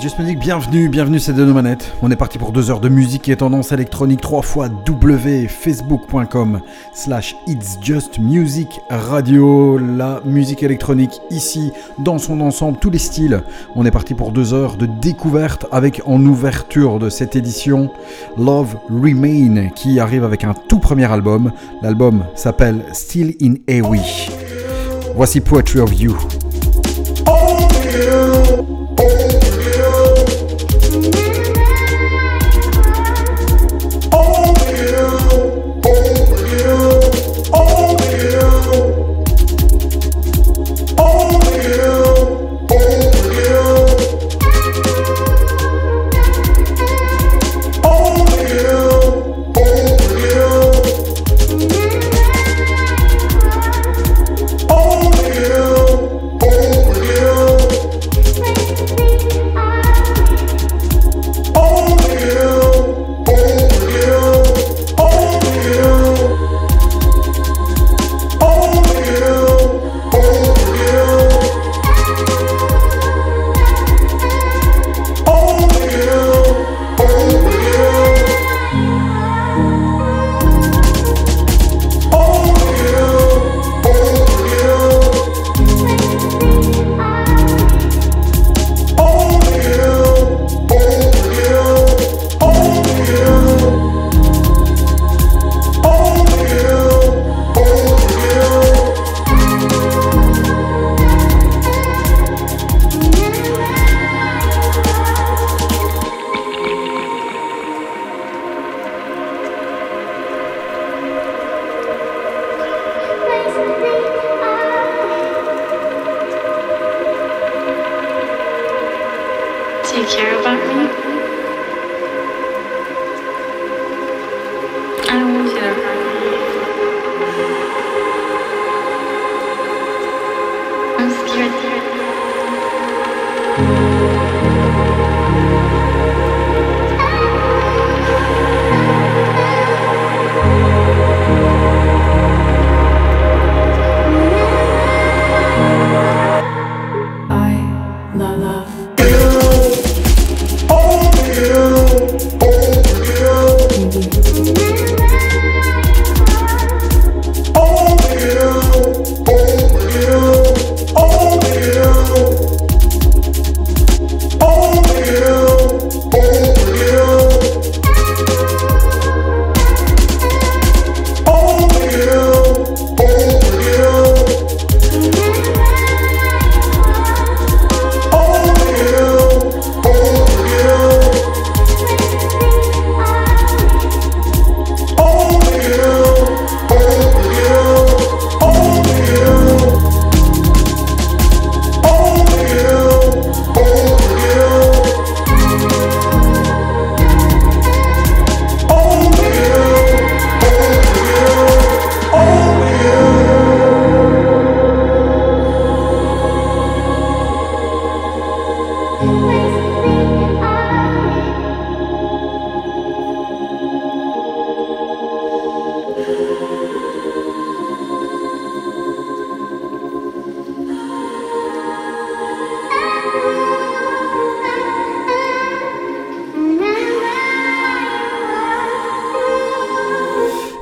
Just Music, bienvenue, bienvenue, c'est de nos manettes. On est parti pour deux heures de musique et tendance électronique, trois fois W, facebook.com slash It's Just Music Radio, la musique électronique ici, dans son ensemble, tous les styles. On est parti pour deux heures de découverte avec en ouverture de cette édition Love Remain qui arrive avec un tout premier album. L'album s'appelle Still in Awe. Voici Poetry of You. You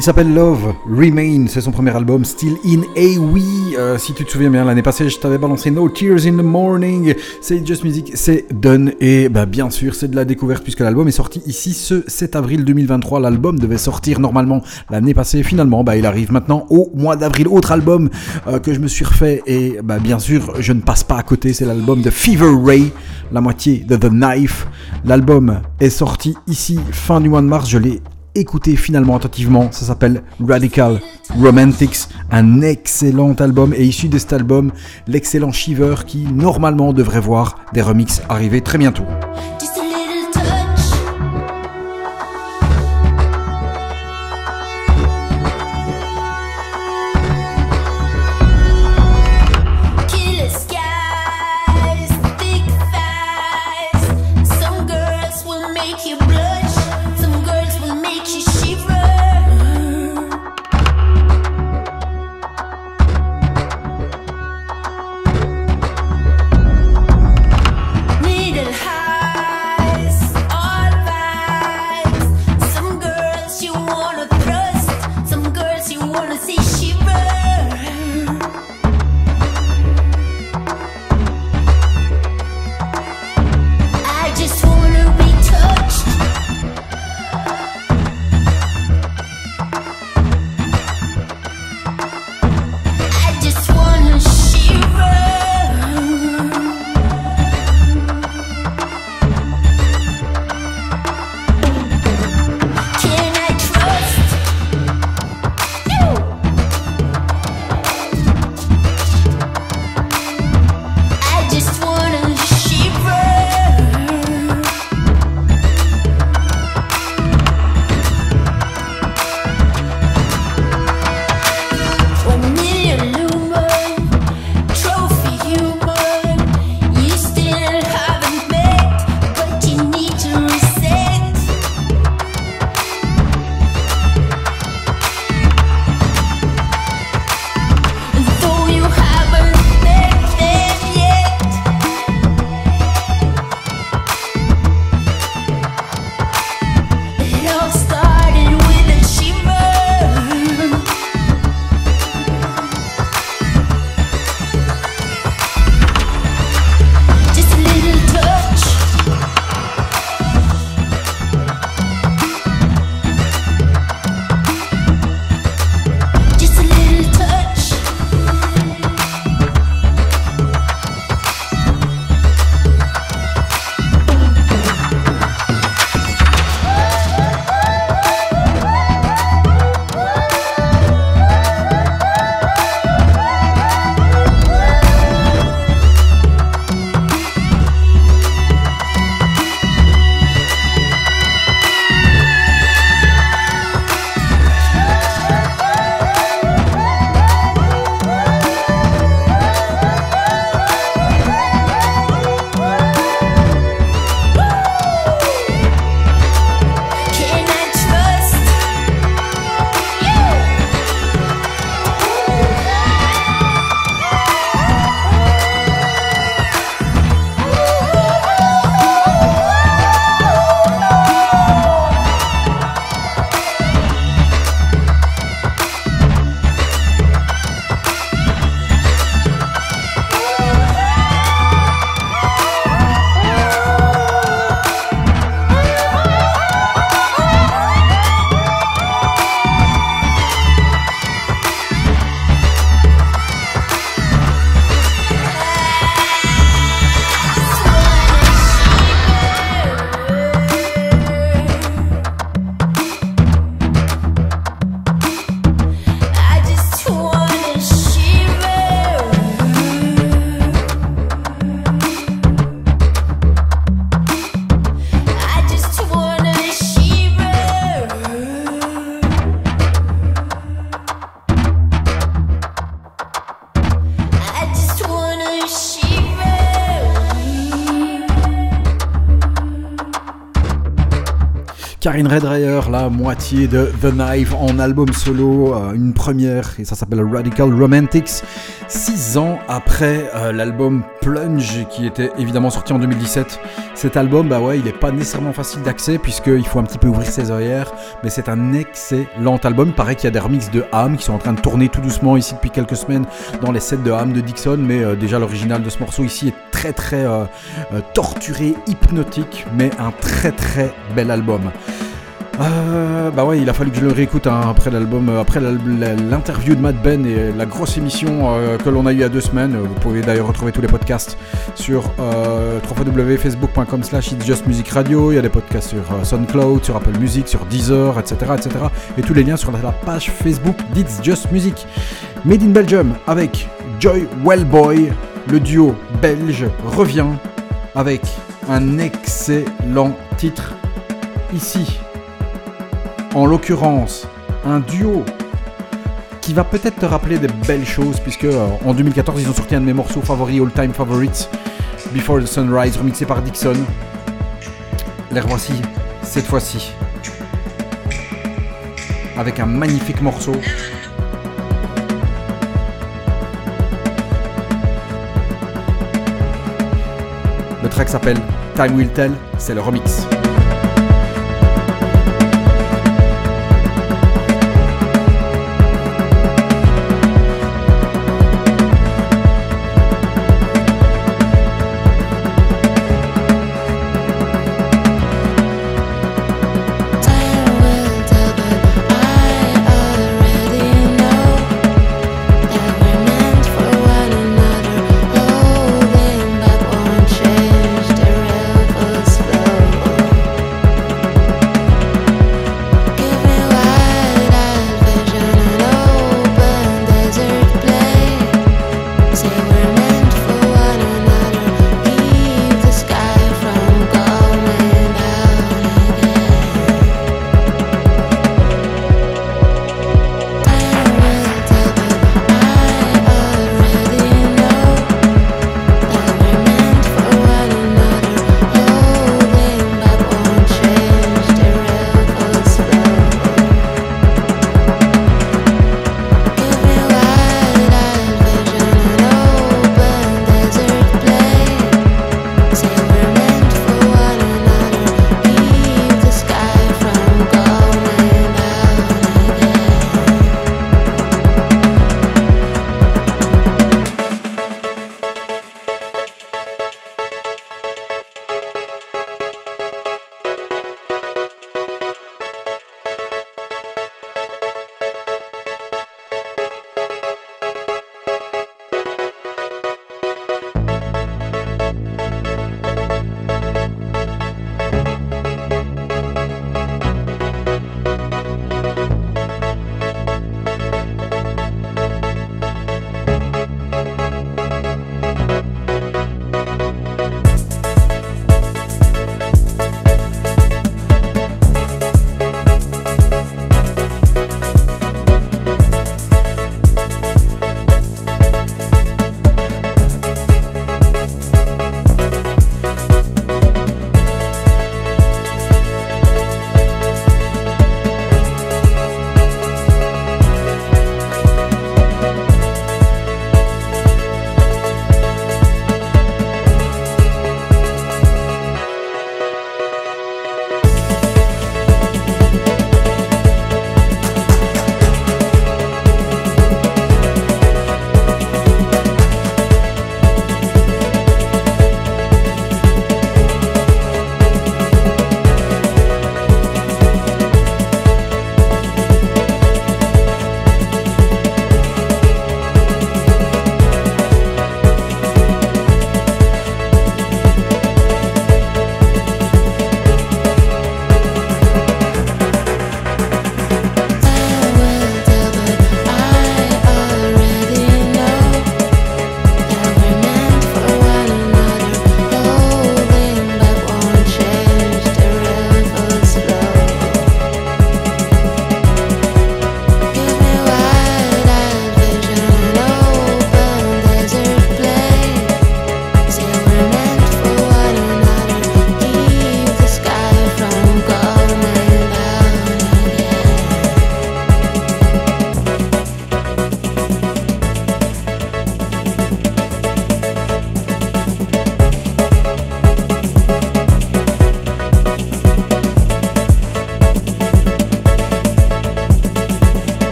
Il s'appelle Love Remain, c'est son premier album, Still in Awe. Euh, si tu te souviens bien, l'année passée, je t'avais balancé No Tears in the Morning. C'est Just Music, c'est done. Et bah, bien sûr, c'est de la découverte puisque l'album est sorti ici ce 7 avril 2023. L'album devait sortir normalement l'année passée. Finalement, bah, il arrive maintenant au mois d'avril. Autre album euh, que je me suis refait. Et bah, bien sûr, je ne passe pas à côté. C'est l'album de Fever Ray, la moitié de The Knife. L'album est sorti ici fin du mois de mars. Je l'ai écouter finalement attentivement. Ça s'appelle Radical Romantics, un excellent album et issu de cet album, l'excellent Shiver qui normalement devrait voir des remixes arriver très bientôt. Karine Redreyer, la moitié de The Knife en album solo, euh, une première, et ça s'appelle Radical Romantics. Six ans après euh, l'album Plunge, qui était évidemment sorti en 2017. Cet album, bah ouais, il est pas nécessairement facile d'accès, puisqu'il faut un petit peu ouvrir ses œillères, mais c'est un excellent album. Il paraît qu'il y a des remixes de Ham qui sont en train de tourner tout doucement ici depuis quelques semaines dans les sets de Ham de Dixon, mais euh, déjà l'original de ce morceau ici est très très torturé, hypnotique, mais un très très bel album. Euh, bah ouais, il a fallu que je le réécoute hein, après l'album, euh, après l'interview de Matt Ben et la grosse émission euh, que l'on a eue il y a deux semaines. Vous pouvez d'ailleurs retrouver tous les podcasts sur euh, www.facebook.com slash It's Just Music Radio. Il y a des podcasts sur euh, SoundCloud, sur Apple Music, sur Deezer, etc., etc. Et tous les liens sur la, la page Facebook d'It's Just Music. Made in Belgium avec Joy Wellboy, le duo belge revient avec un excellent titre ici en l'occurrence un duo qui va peut-être te rappeler des belles choses puisque euh, en 2014 ils ont sorti un de mes morceaux favoris, all time favorites, Before the Sunrise, remixé par Dixon. Les revoici cette fois-ci avec un magnifique morceau. Le track s'appelle Time Will Tell, c'est le remix.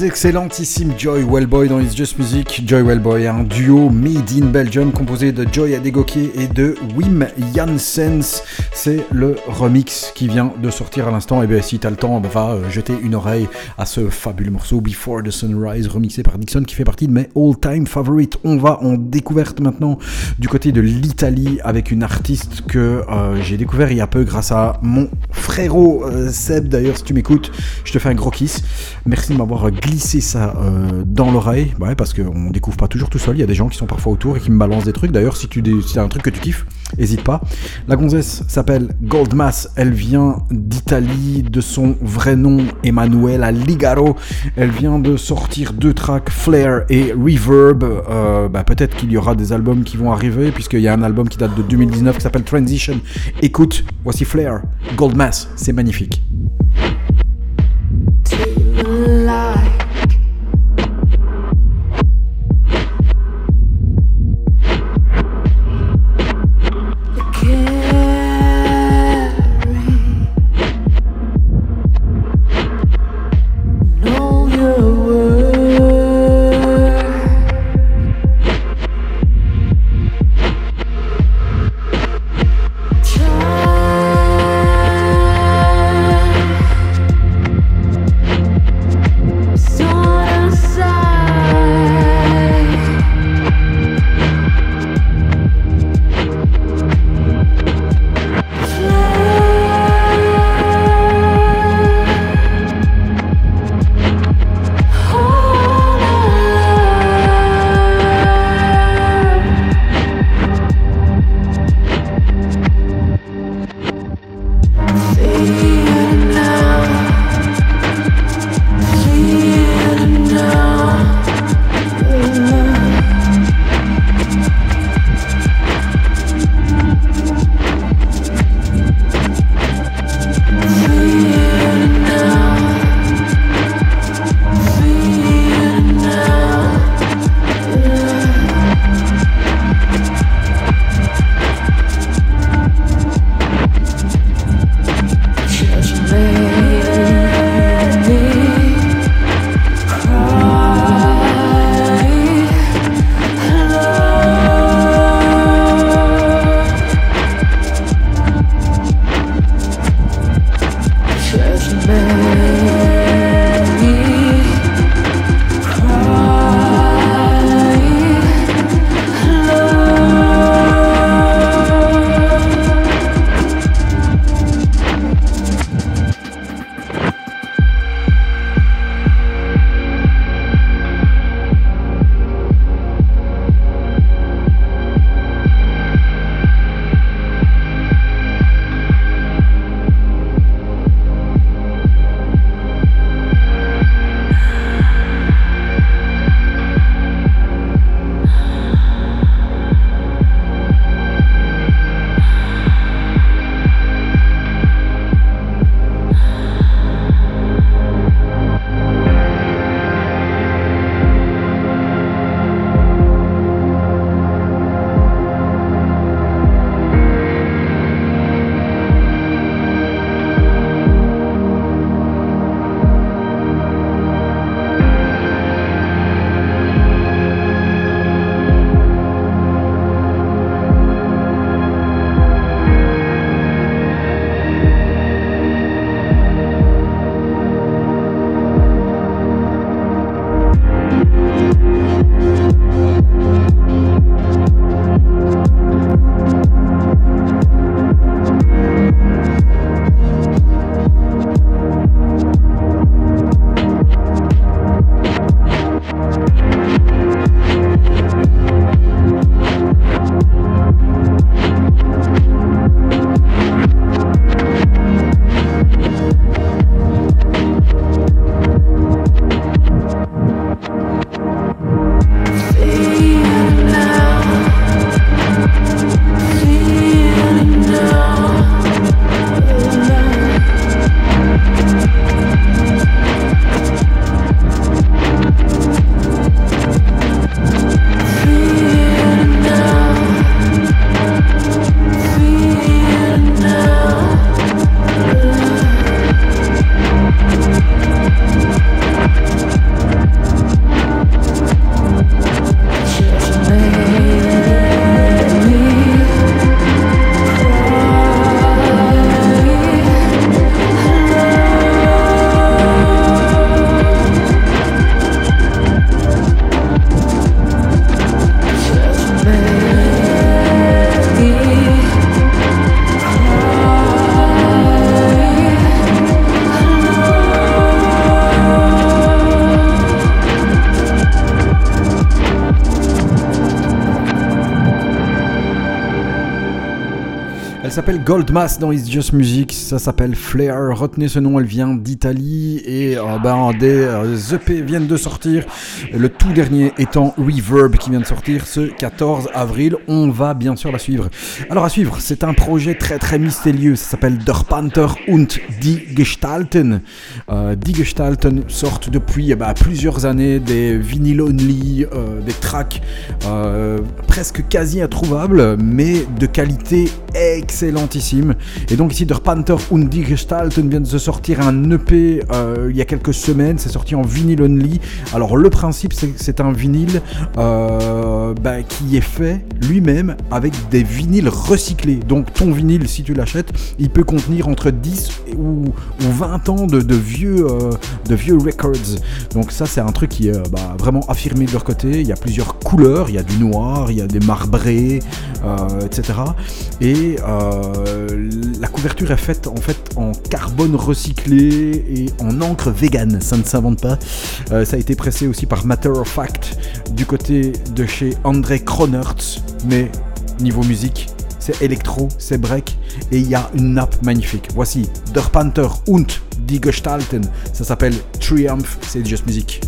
L'excellentissime Joy Wellboy dans It's Just Music. Joy Wellboy, un duo made in Belgium composé de Joy Adegoke et de Wim Janssens. C'est le remix qui vient de sortir à l'instant. Et bien, si t'as le temps, bah, va euh, jeter une oreille à ce fabuleux morceau Before the Sunrise, remixé par Dixon, qui fait partie de mes all-time favorites. On va en découverte maintenant du côté de l'Italie avec une artiste que euh, j'ai découvert il y a peu grâce à mon frérot euh, Seb. D'ailleurs, si tu m'écoutes, je te fais un gros kiss. Merci de m'avoir glissé ça euh, dans l'oreille. Ouais, parce qu'on découvre pas toujours tout seul. Il y a des gens qui sont parfois autour et qui me balancent des trucs. D'ailleurs, si tu t'as un truc que tu kiffes, hésite pas. La gonzesse s'appelle Goldmass. Elle vient d'Italie. De son vrai nom, Emanuela Ligaro. Elle vient de sortir deux tracks, Flare et Reverb. Euh, bah, Peut-être qu'il y aura des albums qui vont arriver, puisqu'il y a un album qui date de 2019 qui s'appelle Transition. Écoute, voici Flare, Goldmass. C'est magnifique. Goldmass dans It's Just Music, ça s'appelle Flair. Retenez ce nom, elle vient d'Italie et euh, ben, des euh, EP viennent de sortir. Le tout dernier étant Reverb qui vient de sortir ce 14 avril. On va bien sûr la suivre. Alors à suivre, c'est un projet très très mystérieux. Ça s'appelle Der Panther und die Gestalten. Euh, die Gestalten sortent depuis eh ben, plusieurs années des vinyl only, des tracks presque quasi introuvables, mais de qualité Et donc ici, Der Panther und die Gestalten vient de se sortir un EP euh, il y a quelques semaines. C'est sorti en vinyle only. Alors le principe, c'est que c'est un vinyle euh, bah, qui est fait lui-même avec des vinyles recyclés. Donc ton vinyle, si tu l'achètes, il peut contenir entre 10 ou, ou 20 ans de, de vieux, euh, de vieux records. Donc ça, c'est un truc qui est bah, vraiment affirmé de leur côté. Il y a plusieurs couleurs. Il y a du noir, il y a des marbrés, etc. Et la couverture est faite en fait en carbone recyclé et en encre vegan. Ça ne s'invente pas. Euh, ça a été pressé aussi par Matter of Fact du côté de chez André Kronertz. Mais niveau musique, c'est électro, c'est break et il y a une nappe magnifique. Voici Der Panther und die Gestalten. Ça s'appelle Triumph, c'est Just Music.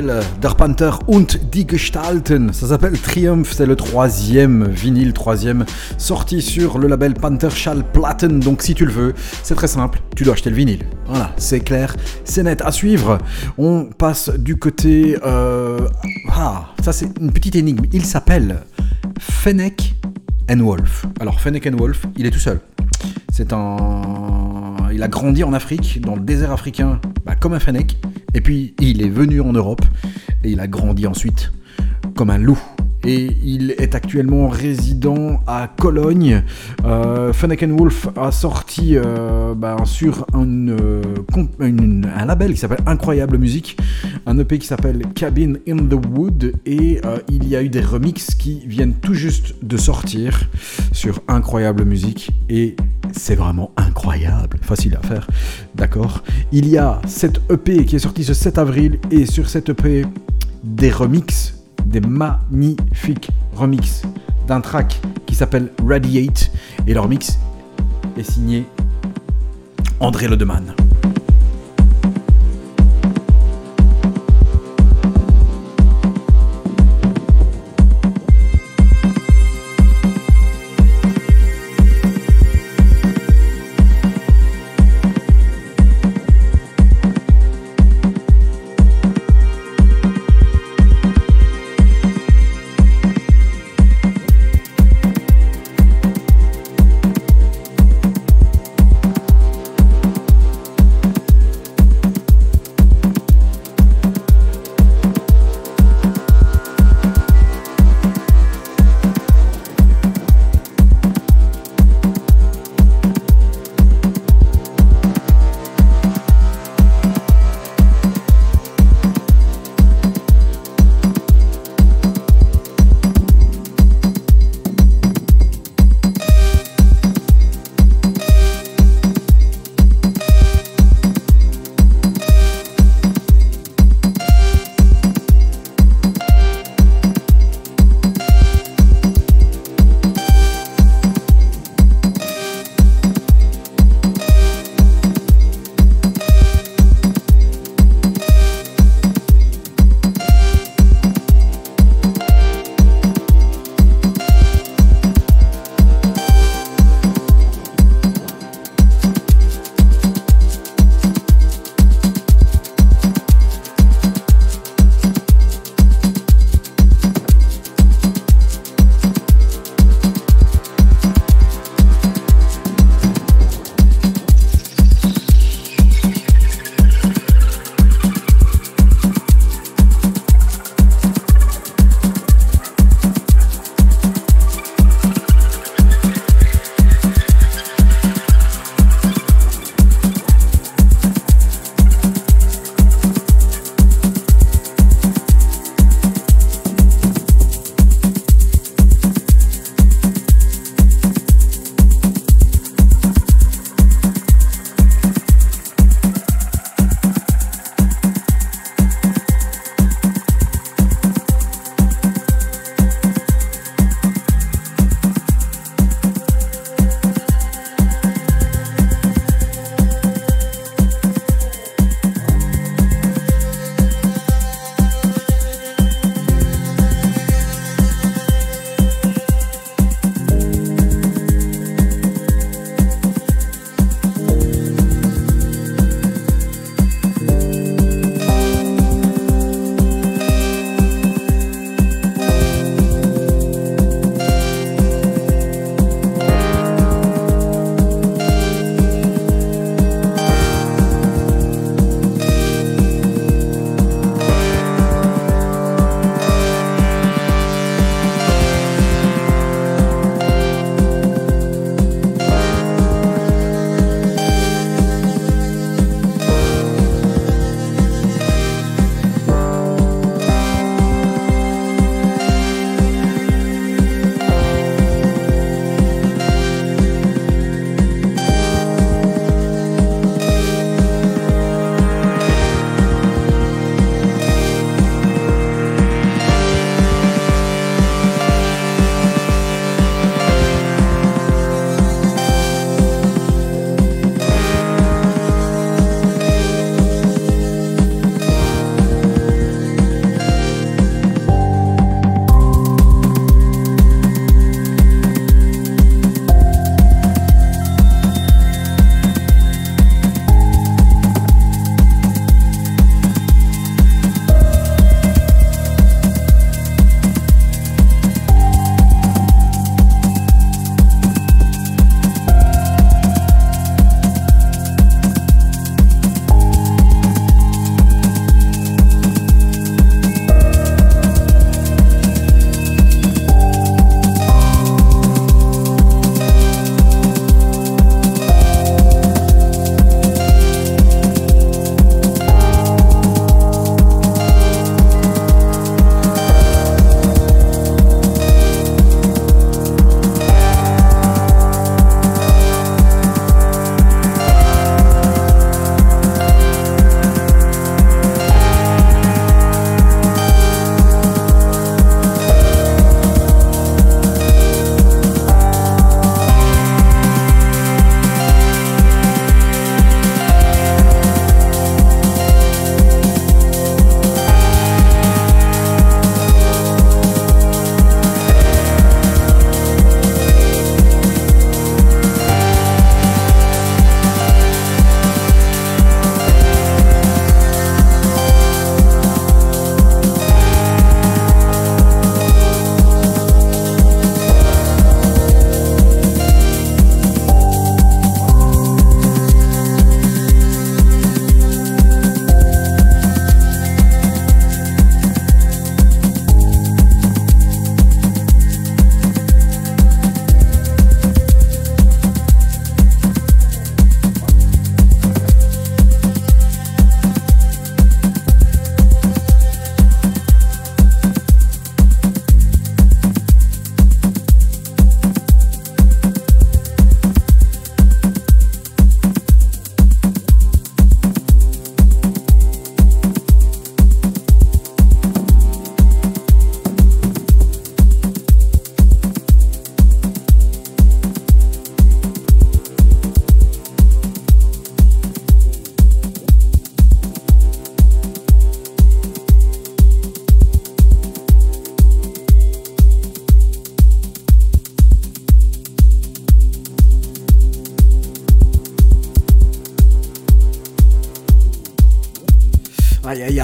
Der Panther und die Gestalten. Ça s'appelle Triumph, c'est le troisième vinyle, troisième sorti sur le label Panther Schallplatten. Donc si tu le veux, c'est très simple, tu dois acheter le vinyle. Voilà, c'est clair, c'est net. À suivre, on passe du côté... euh, Ah, ça c'est une petite énigme. Il s'appelle Fennec and Wolf. Alors Fennec and Wolf, il est tout seul. C'est un... Il a grandi en Afrique, dans le désert africain, bah, comme un Fennec. Et puis il est venu en Europe et il a grandi ensuite comme un loup. Et il est actuellement résident à Cologne. Euh, Wolf a sorti euh, bah, sur un, euh, un label qui s'appelle Incroyable Musique, un EP qui s'appelle Cabin in the Wood, et euh, il y a eu des remixes qui viennent tout juste de sortir sur Incroyable Musique, et c'est vraiment incroyable, facile à faire, d'accord Il y a cette EP qui est sortie ce 7 avril, et sur cette EP, des remixes, des magnifiques remixes d'un track qui s'appelle Radiate, et leur mix est signé André Ledeman.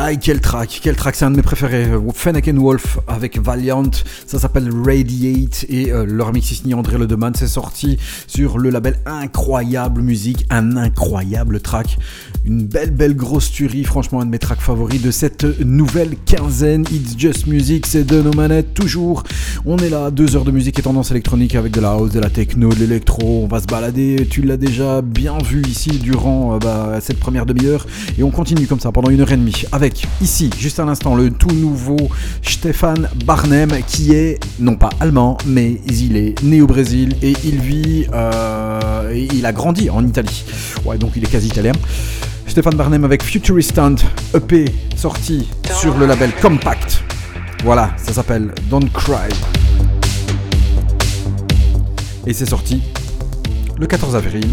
Aïe quel track, quel track, c'est un de mes préférés. Fennec Wolf avec Valiant, ça s'appelle Radiate et euh, leur mix signé André Le Deman, c'est sorti sur le label Incroyable Musique, un incroyable track. Une belle belle grosse tuerie, franchement un de mes tracks favoris de cette nouvelle quinzaine. It's Just Music, c'est de nos manettes toujours. On est là, deux heures de musique et tendance électronique avec de la house, de la techno, de l'électro. On va se balader, tu l'as déjà bien vu ici durant euh, bah, cette première demi-heure et on continue comme ça pendant une heure et demie avec ici, juste à l'instant, le tout nouveau Stéphane Barnem qui est non pas allemand, mais il est né au Brésil et il vit, euh, et il a grandi en Italie. Ouais, donc il est quasi italien. Stéphane Barnem avec Futuristant, EP sorti sur le label Compact. Voilà, ça s'appelle Don't Cry. Et c'est sorti le 14 avril.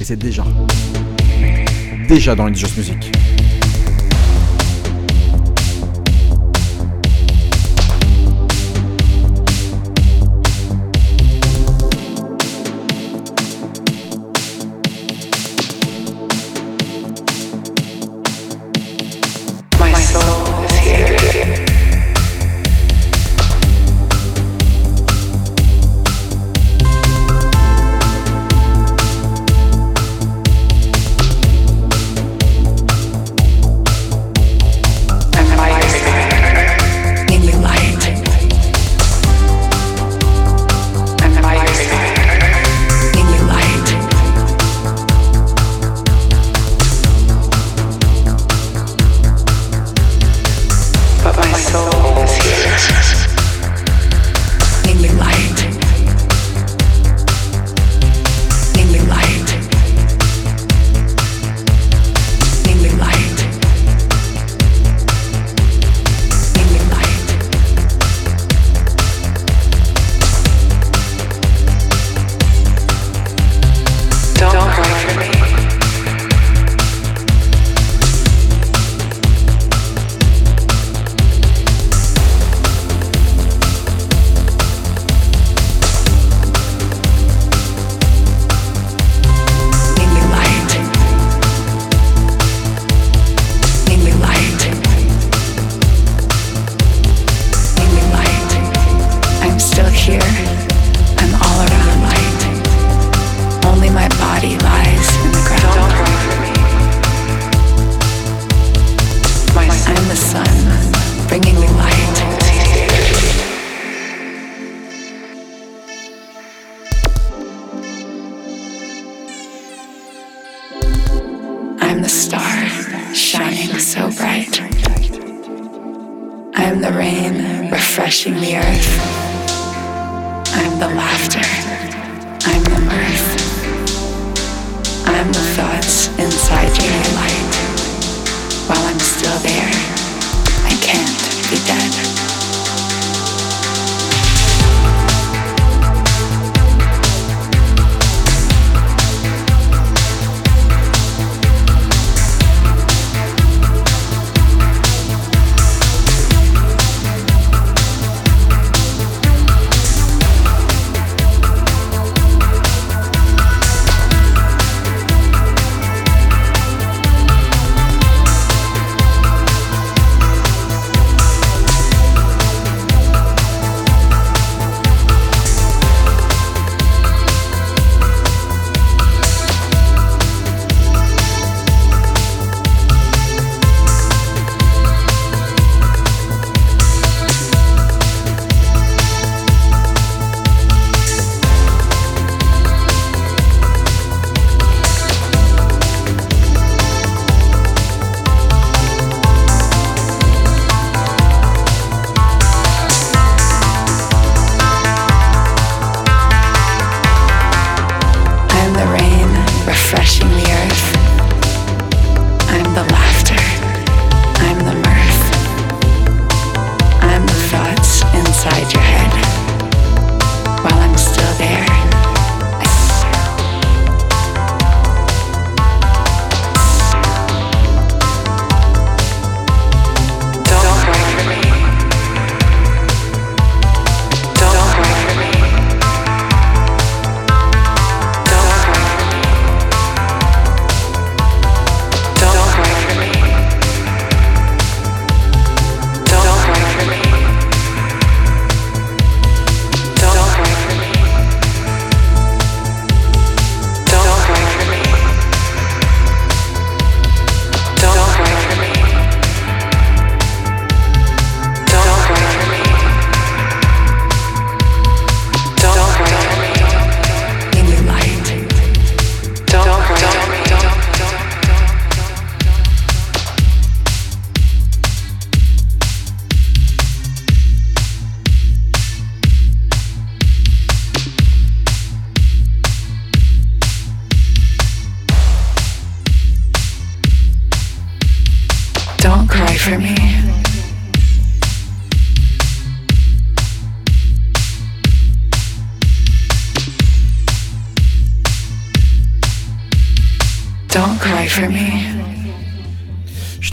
Et c'est déjà déjà dans Just Music.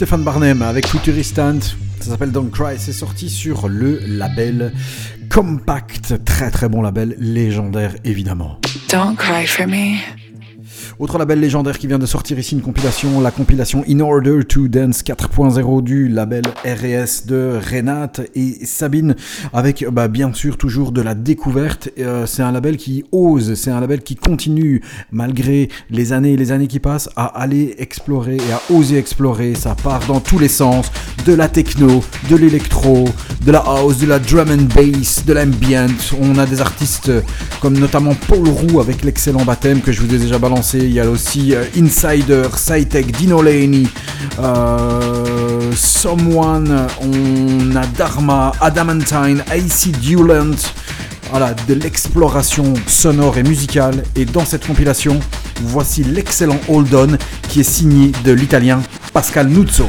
Stéphane Barnem avec Futuristant. Ça s'appelle Don't Cry. C'est sorti sur le label Compact. Très très bon label, légendaire évidemment. Don't cry for me. Autre label légendaire qui vient de sortir ici une compilation, la compilation In Order to Dance 4.0 du label RS de Renate et Sabine, avec bah, bien sûr toujours de la découverte. Euh, c'est un label qui ose, c'est un label qui continue, malgré les années et les années qui passent, à aller explorer et à oser explorer. Ça part dans tous les sens, de la techno, de l'électro, de la house, de la drum and bass, de l'ambient. On a des artistes comme notamment Paul Roux avec l'excellent baptême que je vous ai déjà balancé il y a aussi euh, Insider, Cytech, Dino Laney, euh, Someone, on a Dharma, Adamantine, AC Dulant. Voilà, de l'exploration sonore et musicale. Et dans cette compilation, voici l'excellent Hold On qui est signé de l'italien Pascal Nuzzo.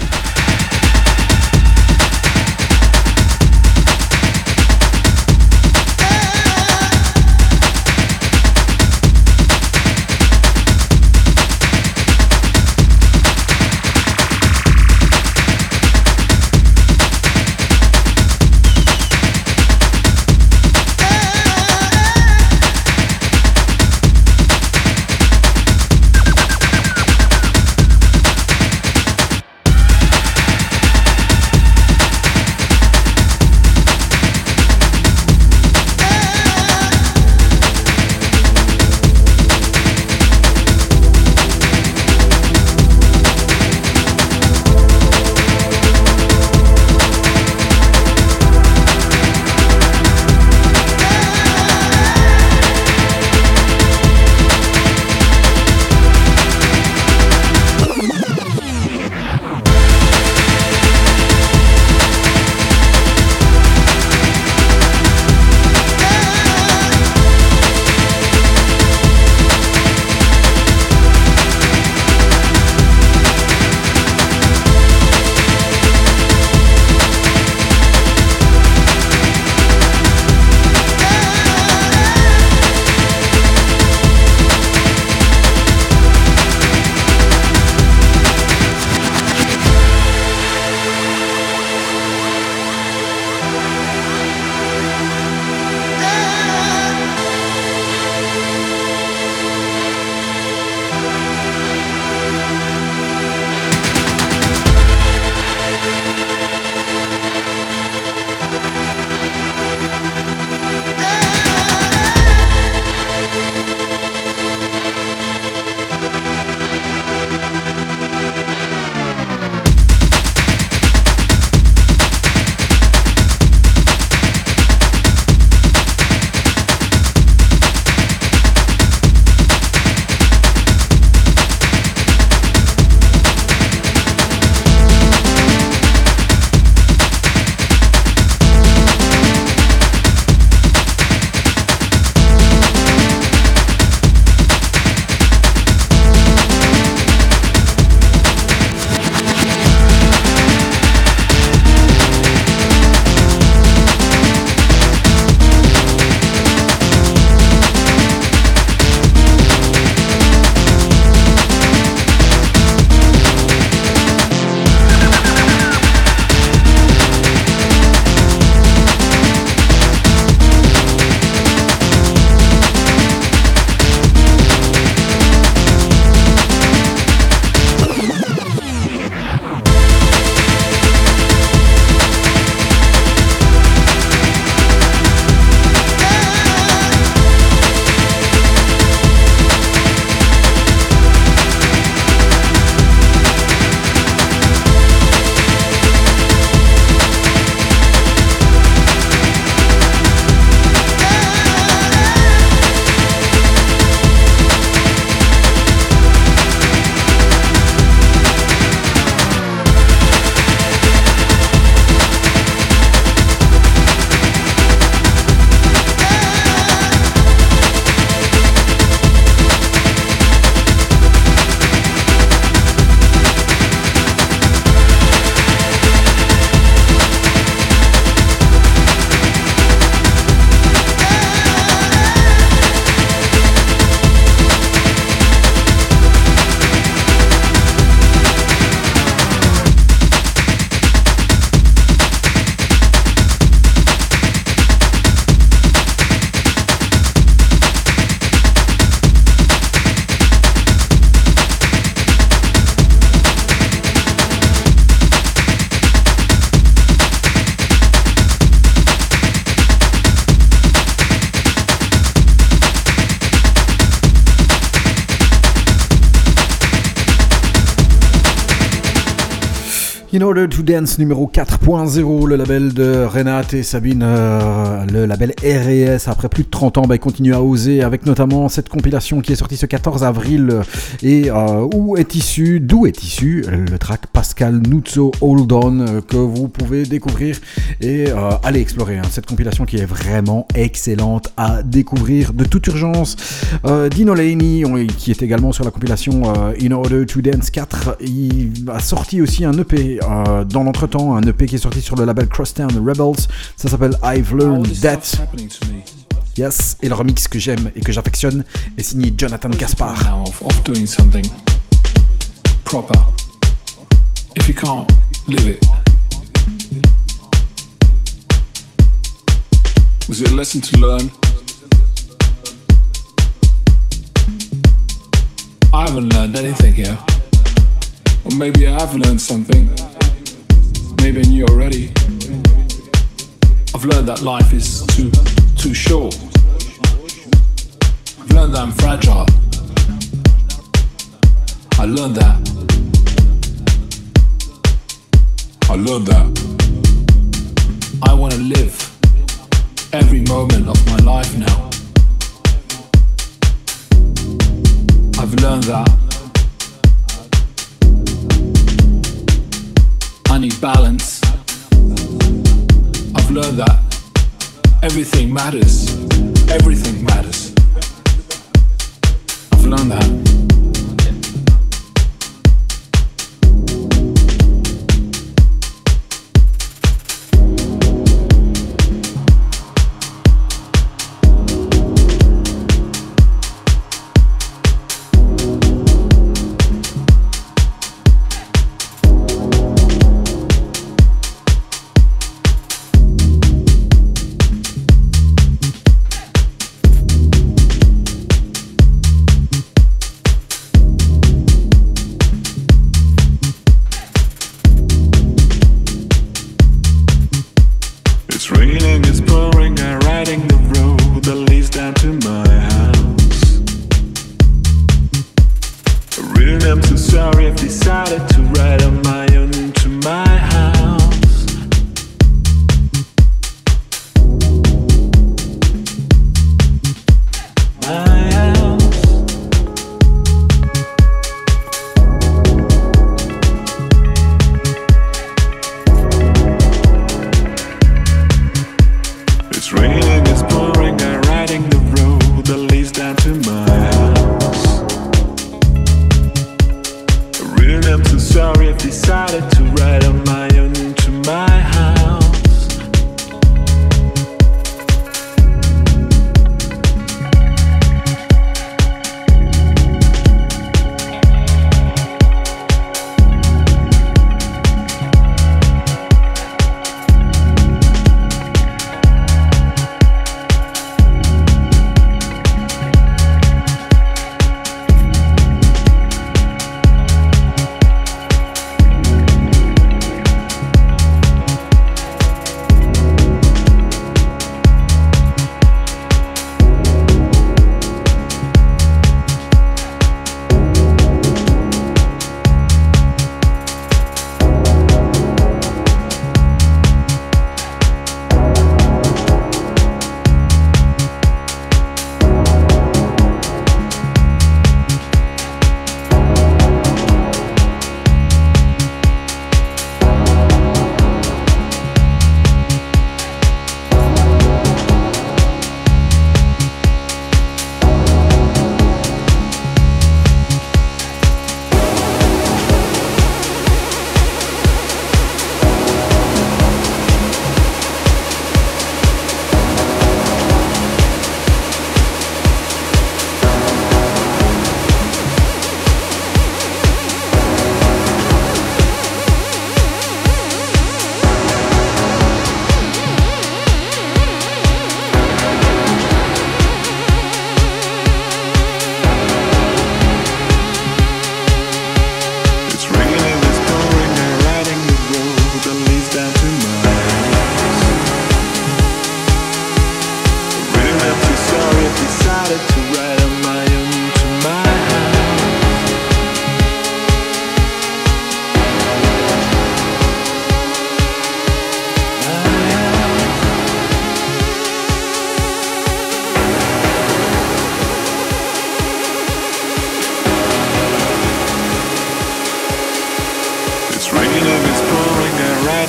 In Order to Dance numéro 4.0, le label de Renate et Sabine, euh, le label R&S, après plus de 30 ans, bah, il continue à oser avec notamment cette compilation qui est sortie ce 14 avril. Et euh, d'où est issu le track Pascal Nuzzo Hold On euh, que vous pouvez découvrir et euh, aller explorer. hein. Cette compilation qui est vraiment excellente à découvrir de toute urgence. Euh, Dino Laney, qui est également sur la compilation euh, In Order to Dance 4, il a sorti aussi un EP dans l'entretemps, un EP qui est sorti sur le label Crosstown Rebels. Ça s'appelle I've Learned That. Yes, et le remix que j'aime et que j'affectionne est signé Jonathan something proper. If you can't live it, was it a lesson to learn? I haven't learned anything here. Or maybe I have learned something. Maybe I knew already. I've learned that life is too too short. I've learned that I'm fragile. I learned that. I learned that. Every moment of my life now. I've learned that. I need balance. I've learned that everything matters. Everything matters. I've learned that.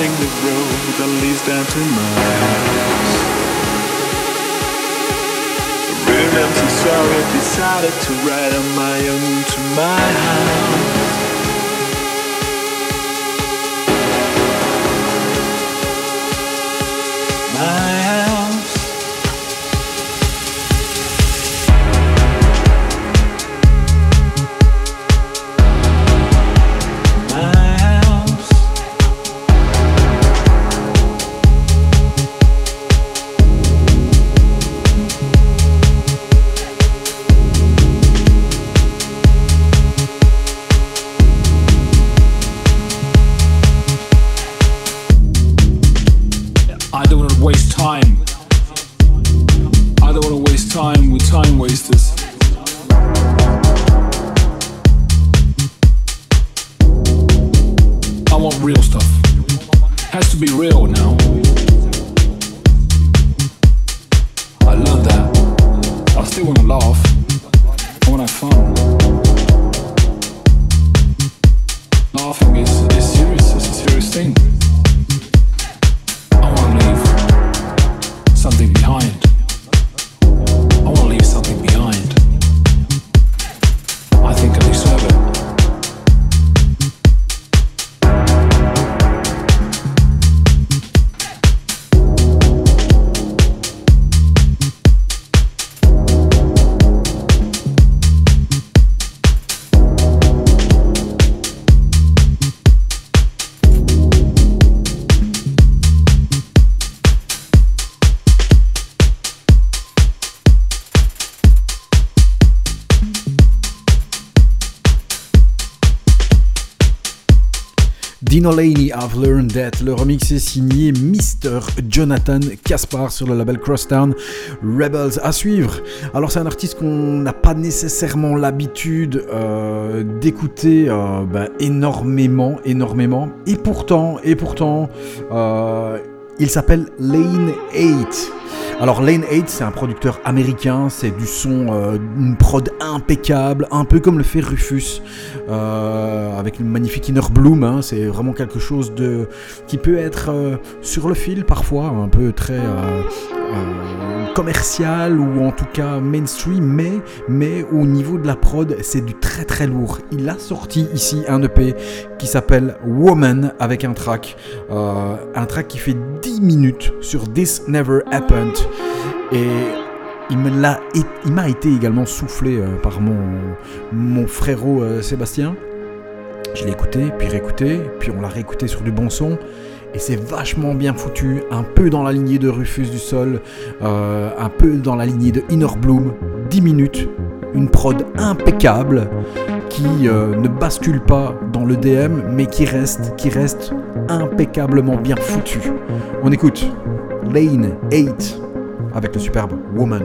treading the road that leads down to Mars. Ruined and sorry, decided to ride on my own to my house. Dino Laney, I've Learned That. Le remix est signé Mr. Jonathan Caspar sur le label Crosstown Rebels. À suivre. Alors, c'est un artiste qu'on n'a pas nécessairement l'habitude euh, d'écouter euh, ben, énormément, énormément. Et pourtant, et pourtant, euh, il s'appelle Lane 8. Alors Lane 8 c'est un producteur américain, c'est du son, euh, une prod impeccable, un peu comme le fait Rufus, euh, avec une magnifique Inner Bloom, hein, c'est vraiment quelque chose de qui peut être euh, sur le fil parfois, un peu très commercial ou en tout cas mainstream, mais, mais au niveau de la prod c'est du très très lourd. Il a sorti ici un EP qui s'appelle Woman avec un track, euh, un track qui fait 10 minutes sur This Never Happened. Et il m'a été également soufflé euh, par mon, mon frérot euh, Sébastien. Je l'ai écouté, puis réécouté, puis on l'a réécouté sur du bon son. Et c'est vachement bien foutu, un peu dans la lignée de Rufus du Sol, euh, un peu dans la lignée de Inner Bloom. 10 minutes, une prod impeccable qui euh, ne bascule pas dans le DM, mais qui reste, qui reste impeccablement bien foutu. On écoute Lane 8 avec le superbe Woman.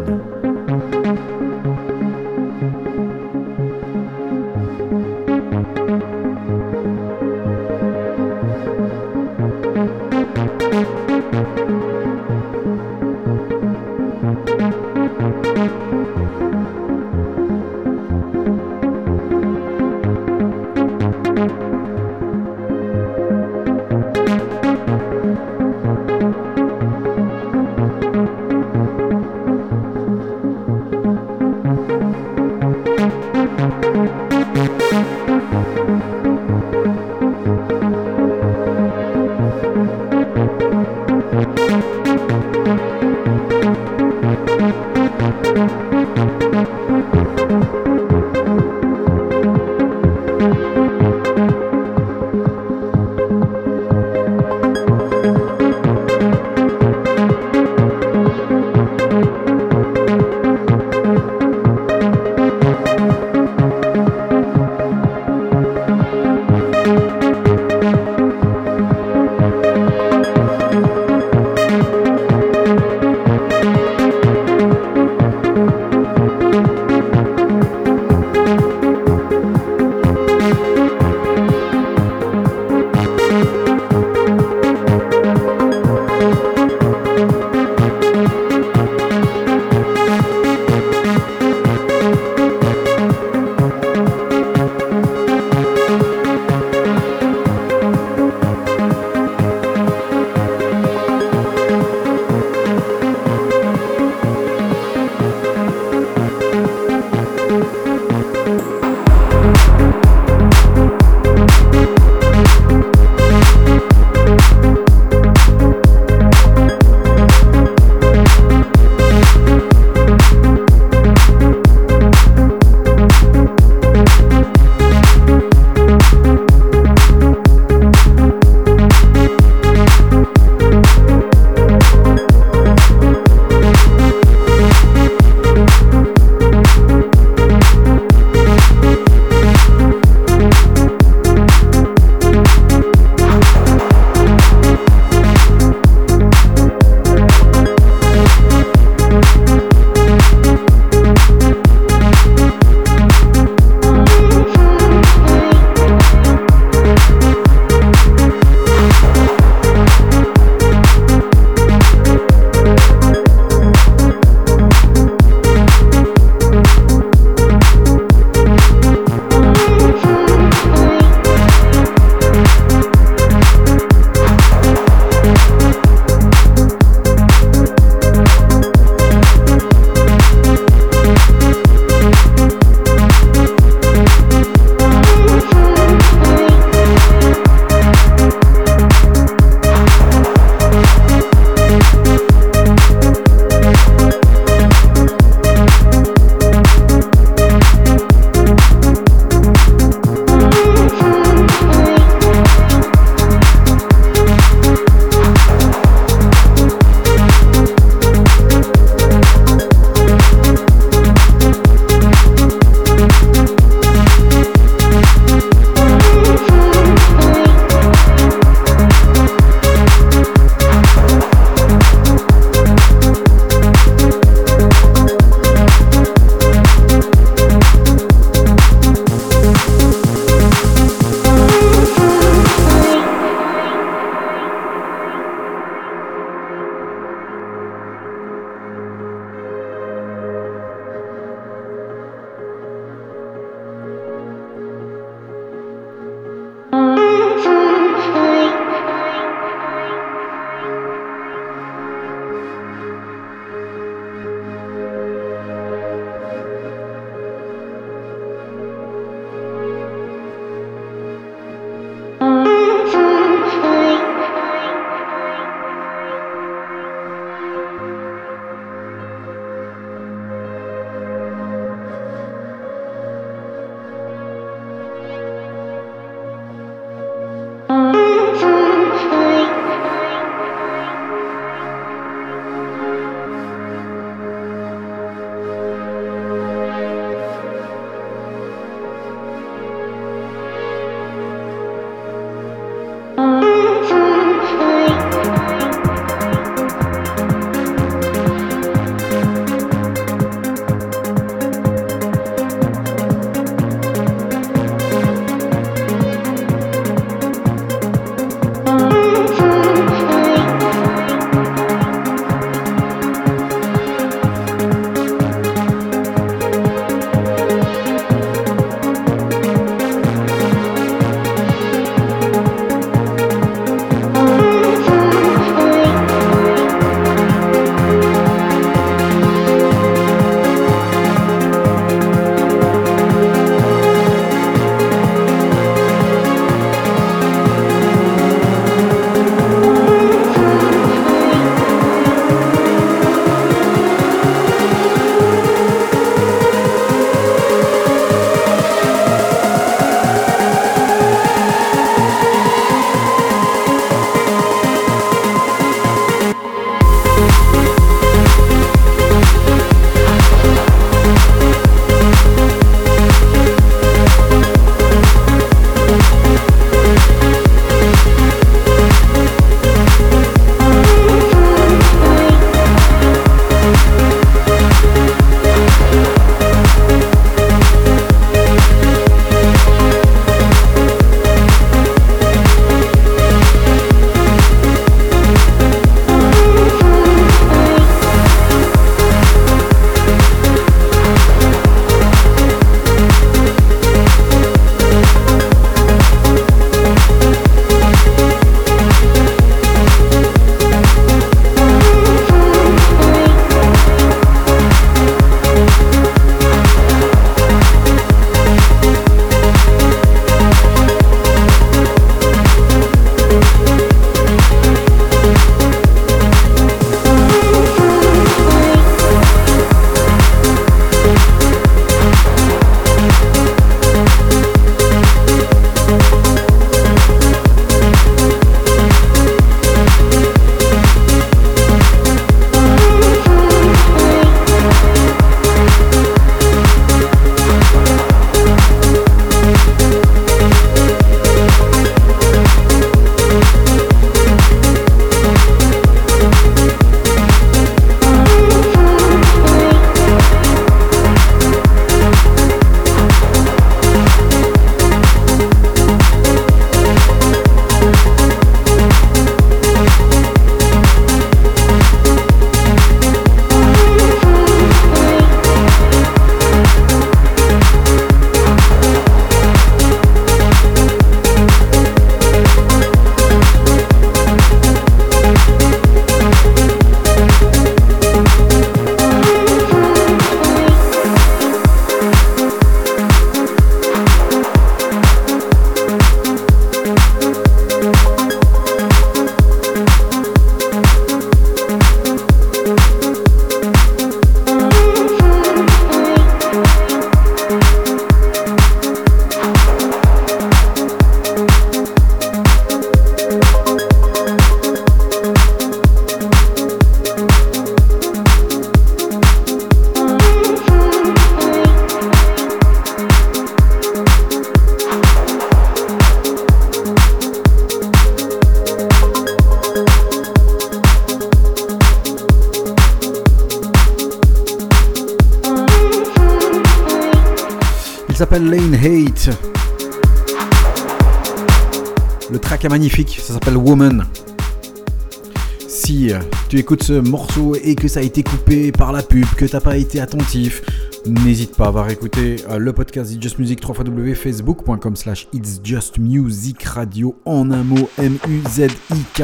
Tu écoutes ce morceau et que ça a été coupé par la pub, que t'as pas été attentif, n'hésite pas, va réécouter euh, le podcast It's Just Music 3 facebook.com slash It's Just Music Radio en un mot M-U-Z-I-K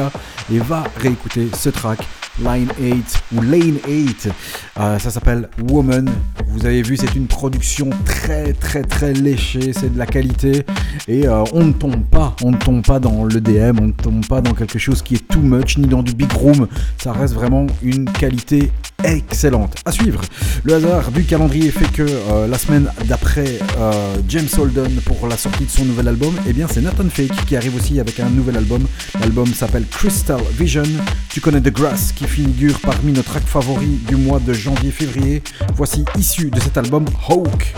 et va réécouter ce track Line 8 ou Lane 8. Euh, ça s'appelle Woman. Vous avez vu, c'est une production très très très léchée, c'est de la qualité et euh, on ne tombe pas, on ne tombe pas dans le DM, on ne tombe pas dans quelque chose qui est too much ni dans du big room. Ça reste vraiment une qualité excellente. À suivre. Le hasard du calendrier fait que euh, la semaine d'après James Holden pour la sortie de son nouvel album, eh bien c'est Nathan Fake qui arrive aussi avec un nouvel album. L'album s'appelle Crystal Vision. Tu connais The Grass qui figure parmi nos tracks favoris du mois de janvier-février. Voici issu de cet album Hawk.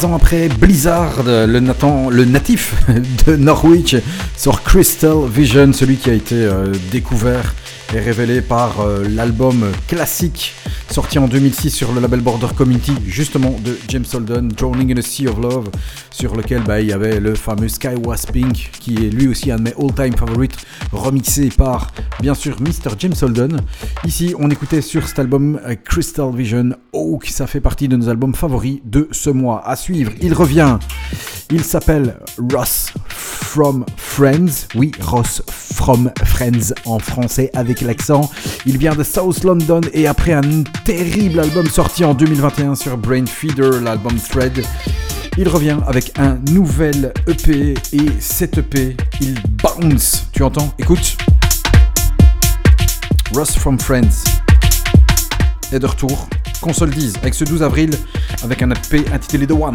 Trois ans après, Blizzard, le, Nathan, le natif de Norwich, sur Crystal Vision, celui qui a été euh, découvert et révélé par euh, l'album classique sorti en 2006 sur le label Border Community, justement de James Holden, Drowning in a Sea of Love, sur lequel bah, il y avait le fameux Sky Was Pink, qui est lui aussi un de mes all-time favorites, remixé par bien sûr Mr. James Holden. Ici, on écoutait sur cet album euh, Crystal Vision Oak, ça fait partie de nos albums favoris de ce mois. À suivre, il revient. Il s'appelle Ross from Friends. Oui, Ross from Friends en français avec l'accent. Il vient de South London et après un terrible album sorti en 2021 sur Brain Feeder, l'album Thread, il revient avec un nouvel EP et cet EP, il bounce. Tu entends? Écoute. Ross from Friends est de retour. Console 10 avec ce 12 avril avec un EP intitulé The One.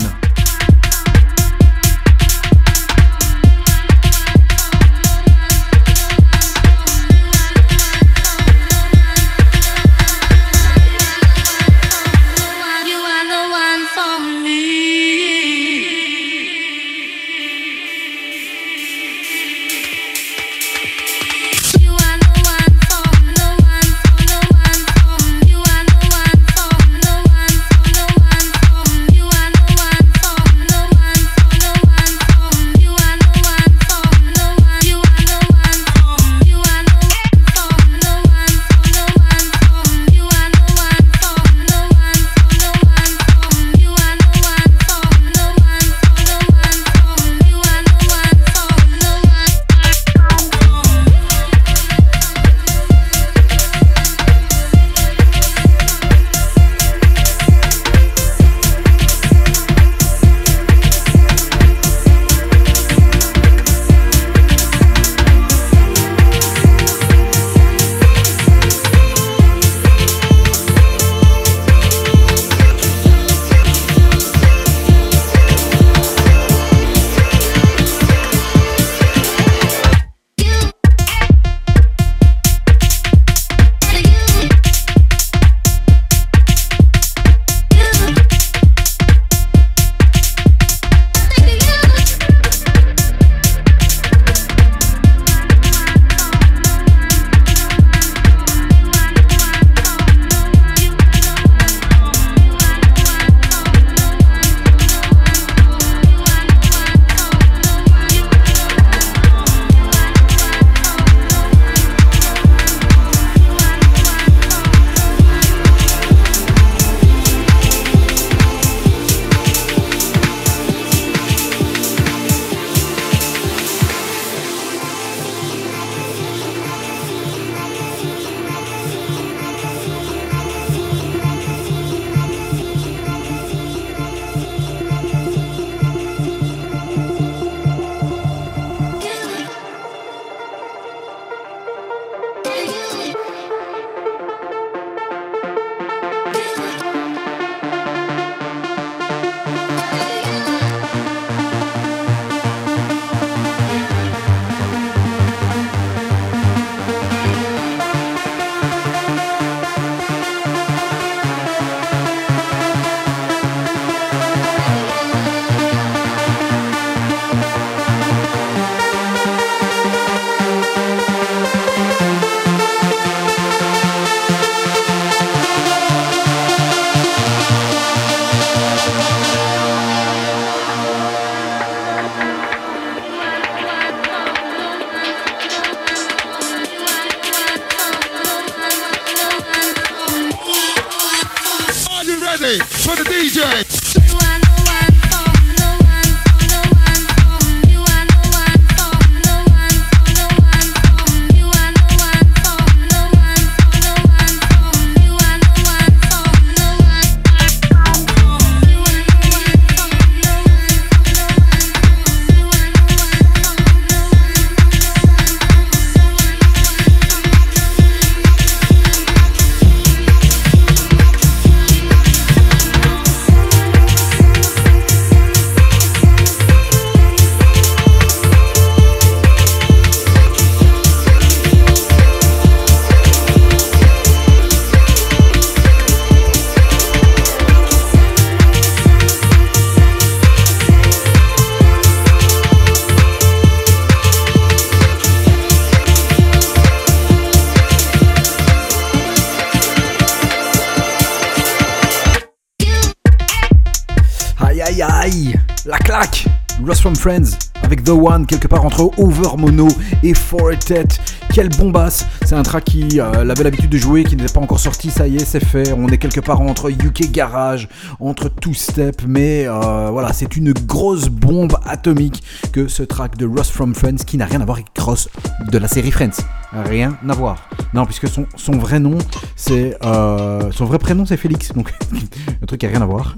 Ross from Friends avec The One quelque part entre Over Mono et Fortet. Quelle bombasse C'est un track qui euh, avait l'habitude de jouer, qui n'était pas encore sorti, ça y est, c'est fait. On est quelque part entre UK Garage, entre Two Step, mais euh, voilà, c'est une grosse bombe atomique que ce track de Ross from Friends qui n'a rien à voir avec Ross de la série Friends. Rien à voir. Non, puisque son, son vrai nom, c'est. euh, son vrai prénom, c'est Félix. Donc, le truc qui a rien à voir.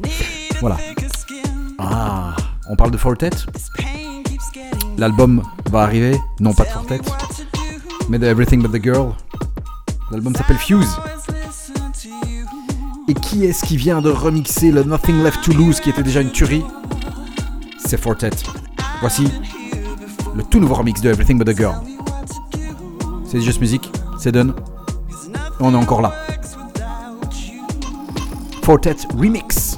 Voilà. Ah, on parle de Fortet L'album va arriver, non pas de Fortet, mais de Everything But The Girl. L'album s'appelle Fuse. Et qui est-ce qui vient de remixer le Nothing Left to Lose qui était déjà une tuerie? C'est Fortet. Voici le tout nouveau remix de Everything But The Girl. C'est Just Music, c'est done. On est encore là. Fortet Remix.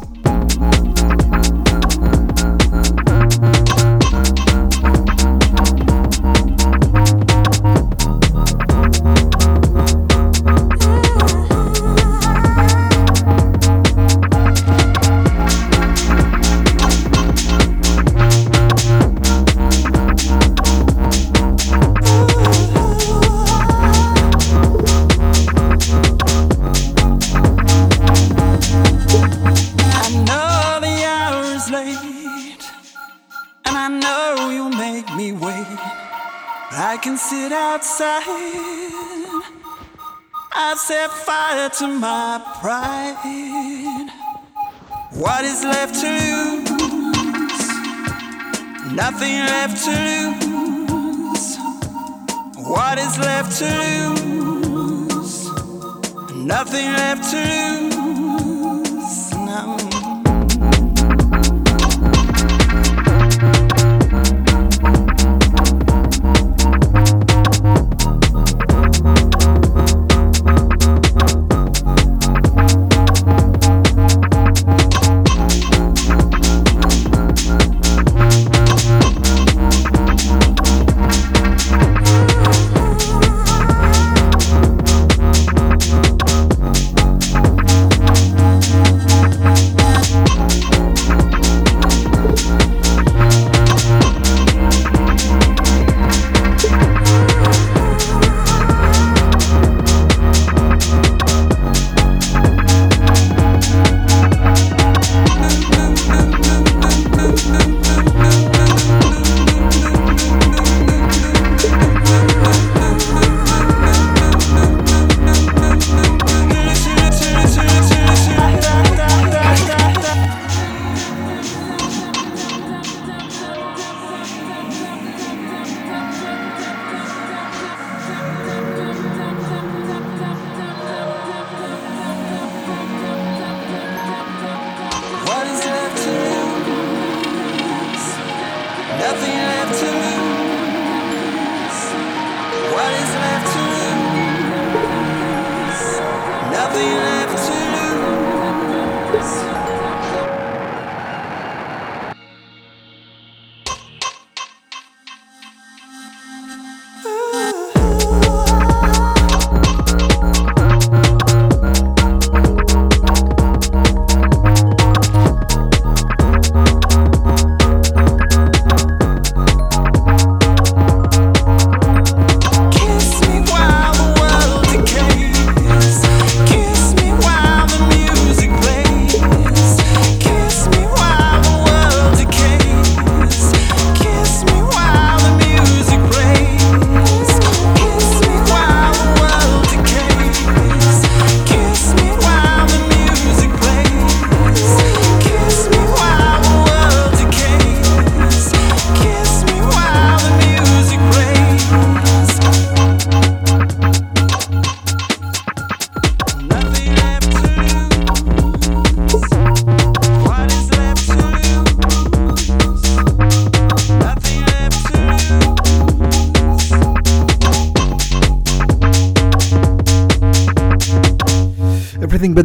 Outside. I've set fire to my pride. What is left to lose? Nothing left to lose. What is left to lose? Nothing left to lose.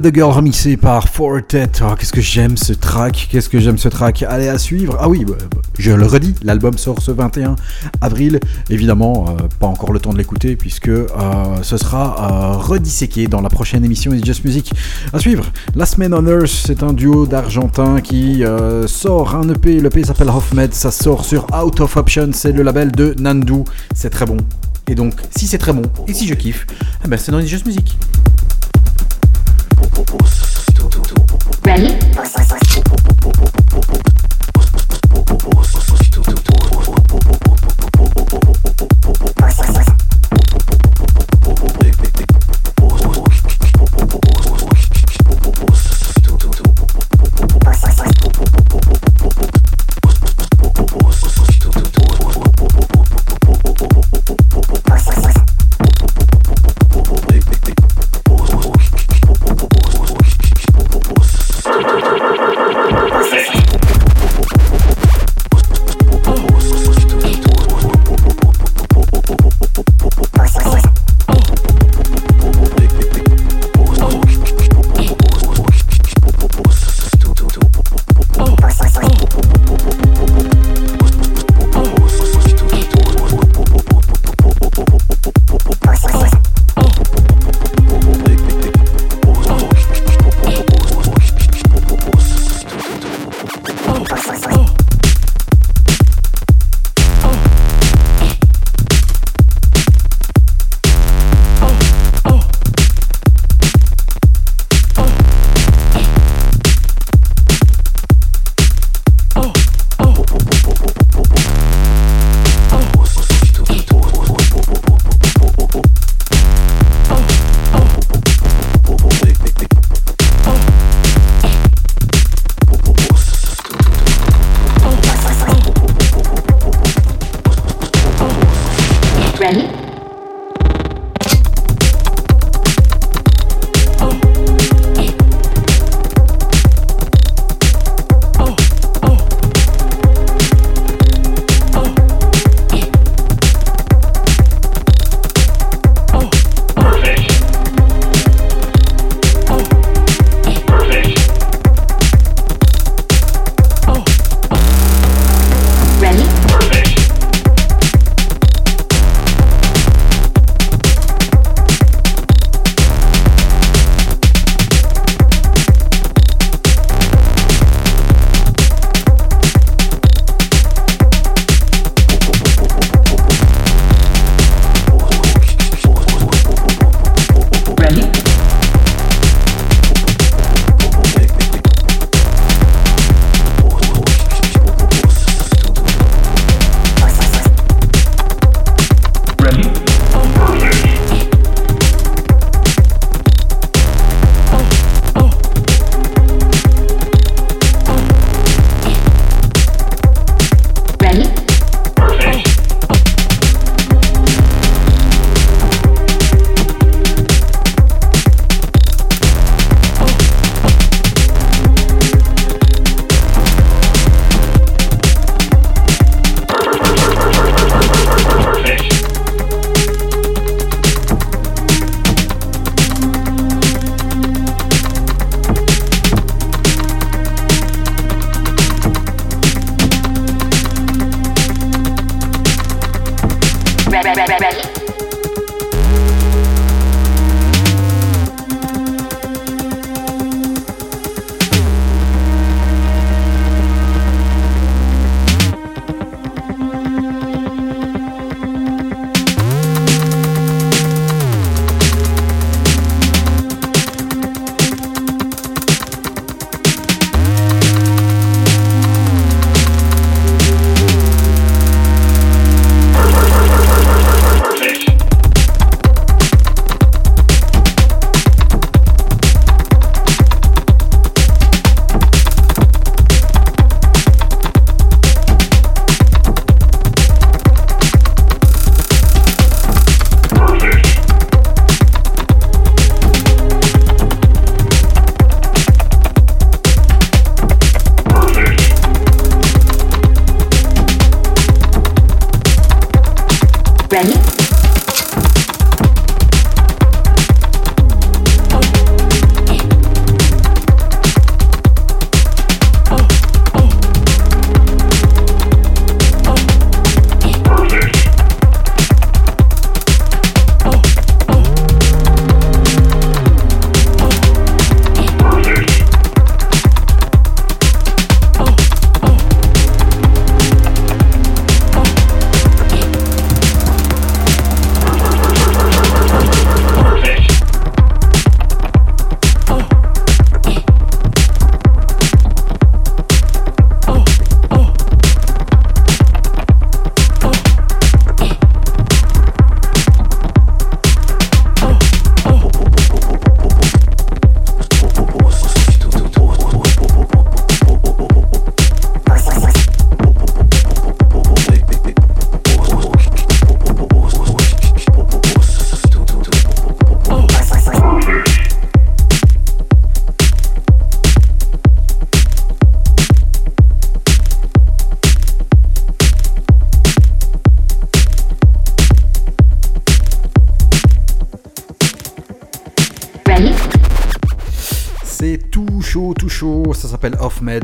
The Girl remixé par Fortet. Oh, qu'est-ce que j'aime ce track, qu'est-ce que j'aime ce track. Allez à suivre. Ah oui, bah, bah, je le redis, l'album sort ce 21 avril. Évidemment, euh, pas encore le temps de l'écouter puisque euh, ce sera euh, redisséqué dans la prochaine émission It's Just Music. À suivre, Last Man on Earth, c'est un duo d'Argentins qui sort un EP. L'EP s'appelle Hoffmed, ça sort sur Out of Option, c'est le label de Nandu. C'est très bon. Et donc, si c'est très bon et si je kiffe, eh ben c'est dans It's Just Music.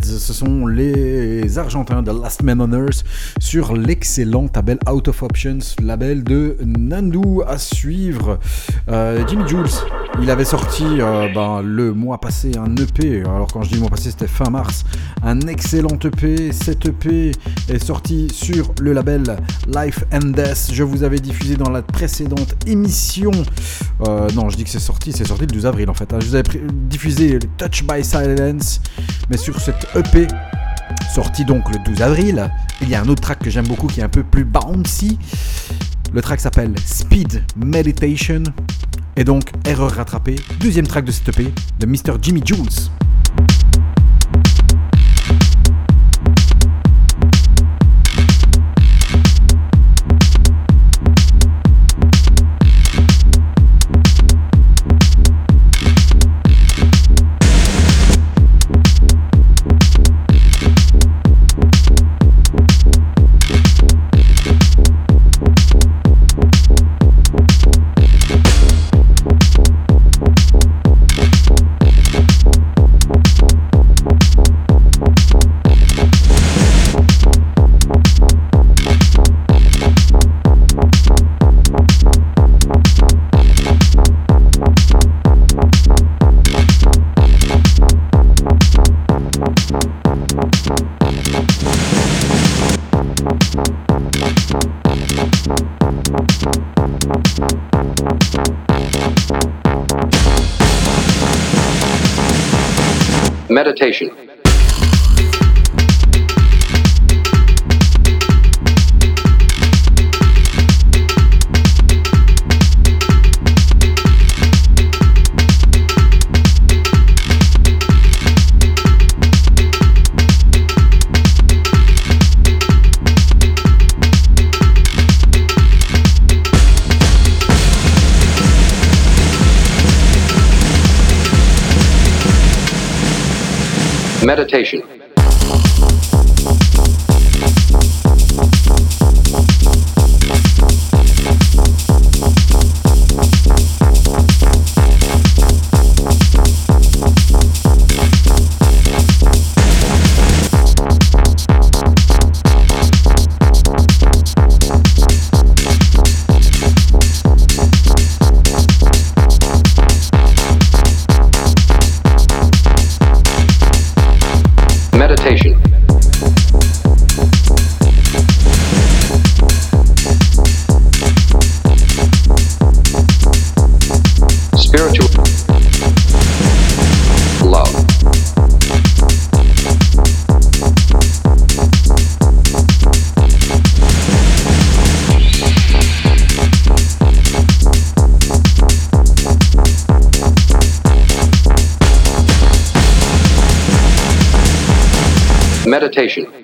Ce sont les Argentins de Last Man on Earth sur l'excellent label Out of Options, label de Nandu à suivre. Euh, Jimmy Jules, il avait sorti euh, ben, le mois passé un EP. Alors quand je dis le mois passé, c'était fin mars. Un excellent EP. Cet EP est sorti sur le label Life and Death. Je vous avais diffusé dans la précédente émission. Euh, non, je dis que c'est sorti, c'est sorti le 12 avril en fait. hein. Je vous avais diffusé Touch by Silence, mais sur cette EP sorti donc le 12 avril, il y a un autre track que j'aime beaucoup qui est un peu plus bouncy. Le track s'appelle Speed Meditation et donc Erreur rattrapée, deuxième track de cette EP de Mr. Jimmy Jules. Meditation. Meditation. Meditation.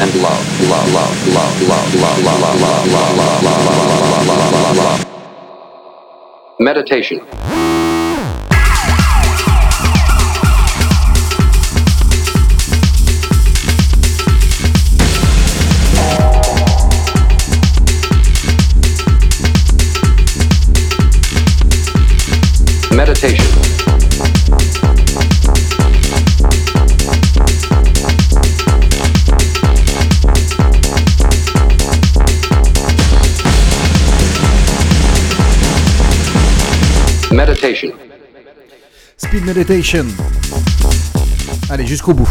And love, love, love, love, love, love, love, love, love, love, love, love, love, love, love, love. Meditation. Meditation. Speed Meditation. Allez, jusqu'au bout.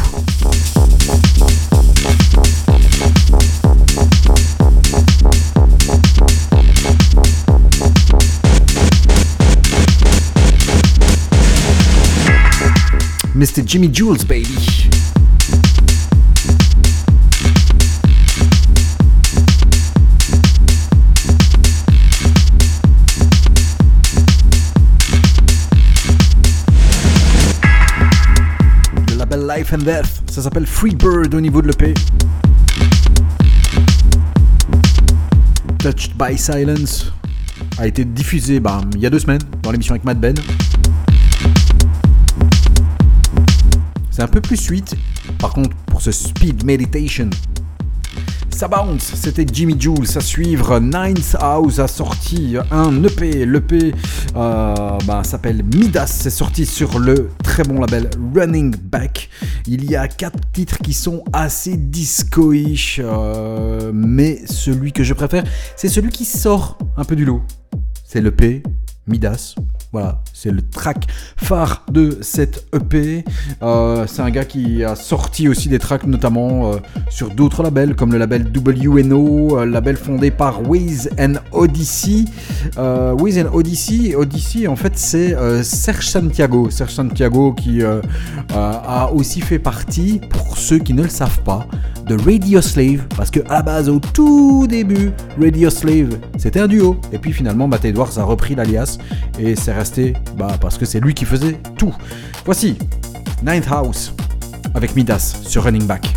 Mr. Jimmy Jules, baby. And Death, ça s'appelle Free Bird au niveau de l'EP. Touched by Silence a été diffusé il y a deux semaines dans l'émission avec Matt Ben. C'est un peu plus sweet. Par contre, pour ce Speed Meditation, ça bounce. C'était Jimmy Jules à suivre. Ninth House a sorti un EP. L'EP euh, bah, s'appelle Midas. C'est sorti sur le très bon label Running Back. Il y a quatre titres qui sont assez disco-ish. euh, mais celui que je préfère, c'est celui qui sort un peu du lot. C'est l'EP Midas. Voilà, c'est le track phare de cette EP. Euh, c'est un gars qui a sorti aussi des tracks notamment euh, sur d'autres labels comme le label WNO, euh, label fondé par Wiz and Odyssey. Wiz and Odyssey, Odyssey en fait c'est Serge Santiago. Serge Santiago qui a aussi fait partie, pour ceux qui ne le savent pas, de Radio Slave. Parce que à la base, au tout début, Radio Slave c'était un duo. Et puis finalement, Matt Edwards a repris l'alias et c'est resté bah, parce que c'est lui qui faisait tout. Voici Ninth House avec Midas sur Running Back.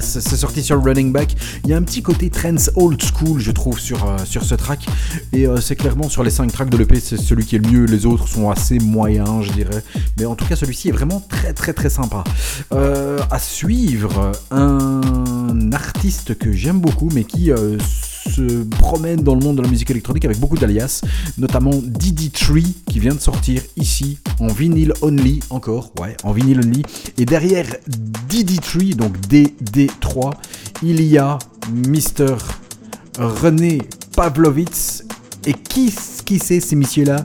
C'est sorti sur Running Back. Il y a un petit côté trance old school, je trouve, sur, euh, sur ce track. Et euh, c'est clairement sur les 5 tracks de l'EP, c'est celui qui est le mieux. Les autres sont assez moyens, je dirais. Mais en tout cas, celui-ci est vraiment très, très, très sympa. Euh, à suivre, un artiste que j'aime beaucoup, mais qui promène dans le monde de la musique électronique avec beaucoup d'alias, notamment Didi Tree qui vient de sortir ici en vinyle only, encore, ouais, en vinyle only. Et derrière Didi Tree, donc DD3, il y a Mr. René Pavlovitz. Et qui, qui c'est ces messieurs-là?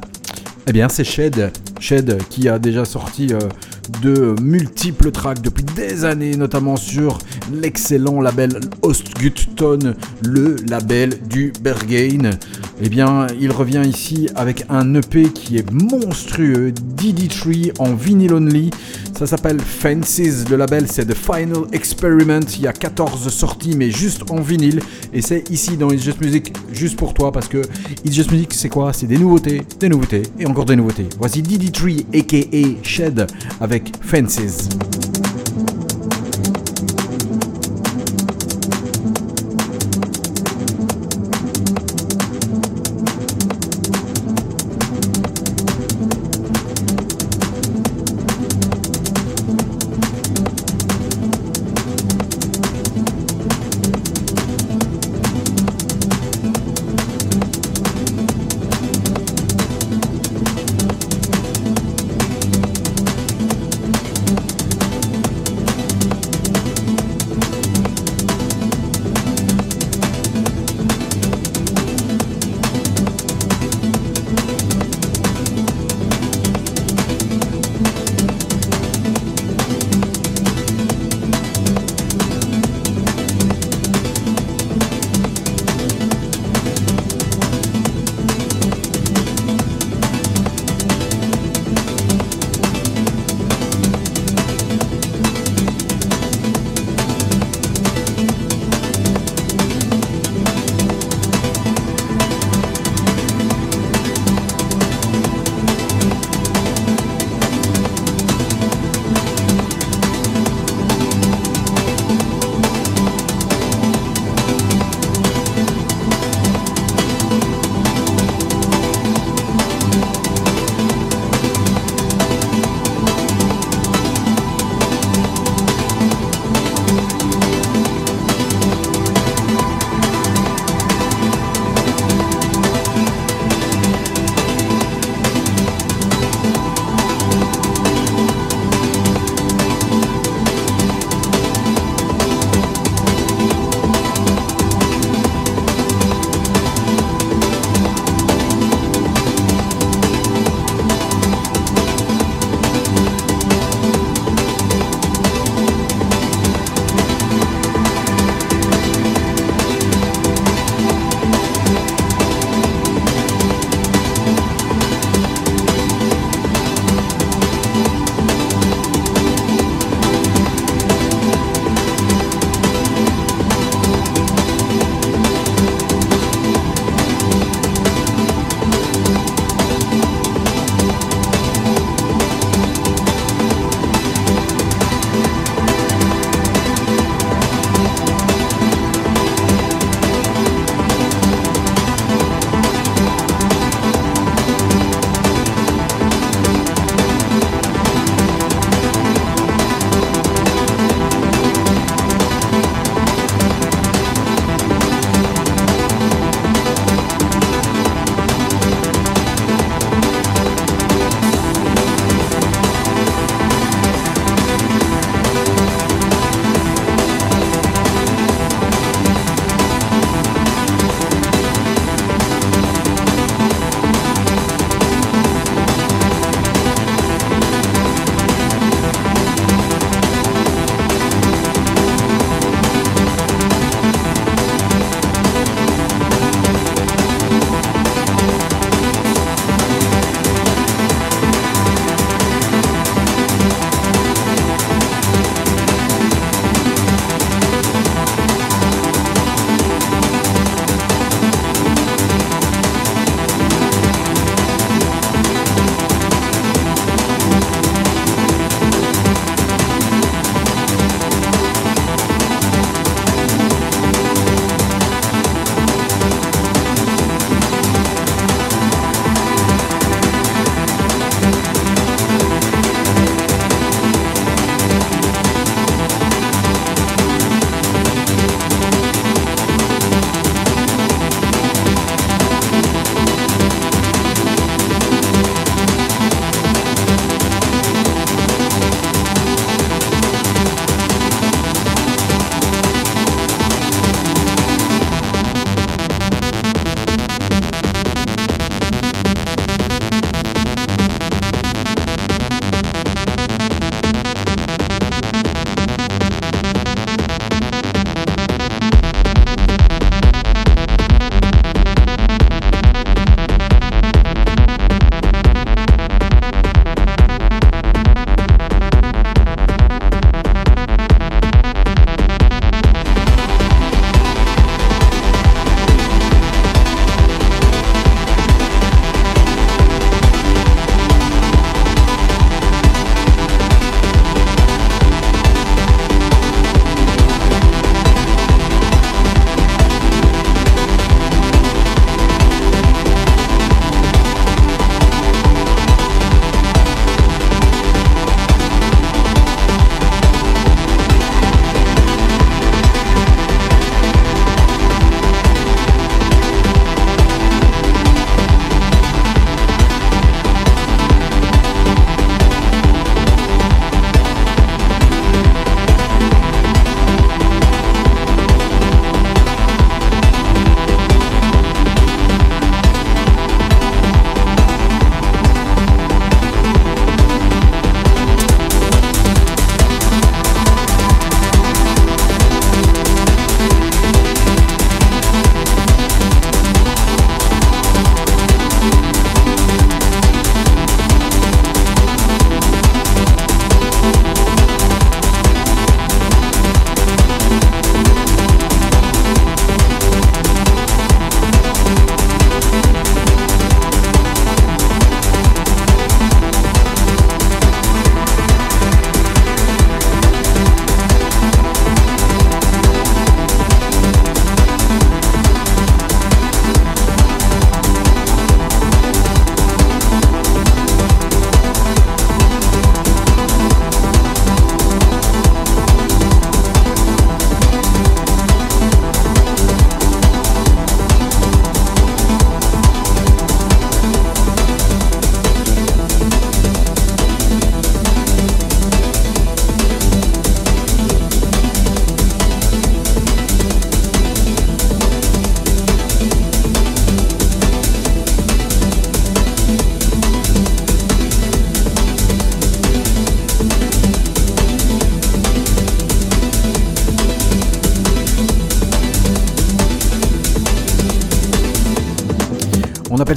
Eh bien, c'est Shed. Shed qui a déjà sorti euh, de multiples tracks depuis des années, notamment sur l'excellent label Ostgutton, le label du Berghain. Eh bien, il revient ici avec un EP qui est monstrueux, DD3 en vinyl only. Ça s'appelle Fences, le label c'est The Final Experiment. Il y a 14 sorties, mais juste en vinyle. Et c'est ici dans It's Just Music, juste pour toi, parce que It's Just Music, c'est quoi? C'est des nouveautés, des nouveautés et encore des nouveautés. Voici DD3 aka Shed avec Fences.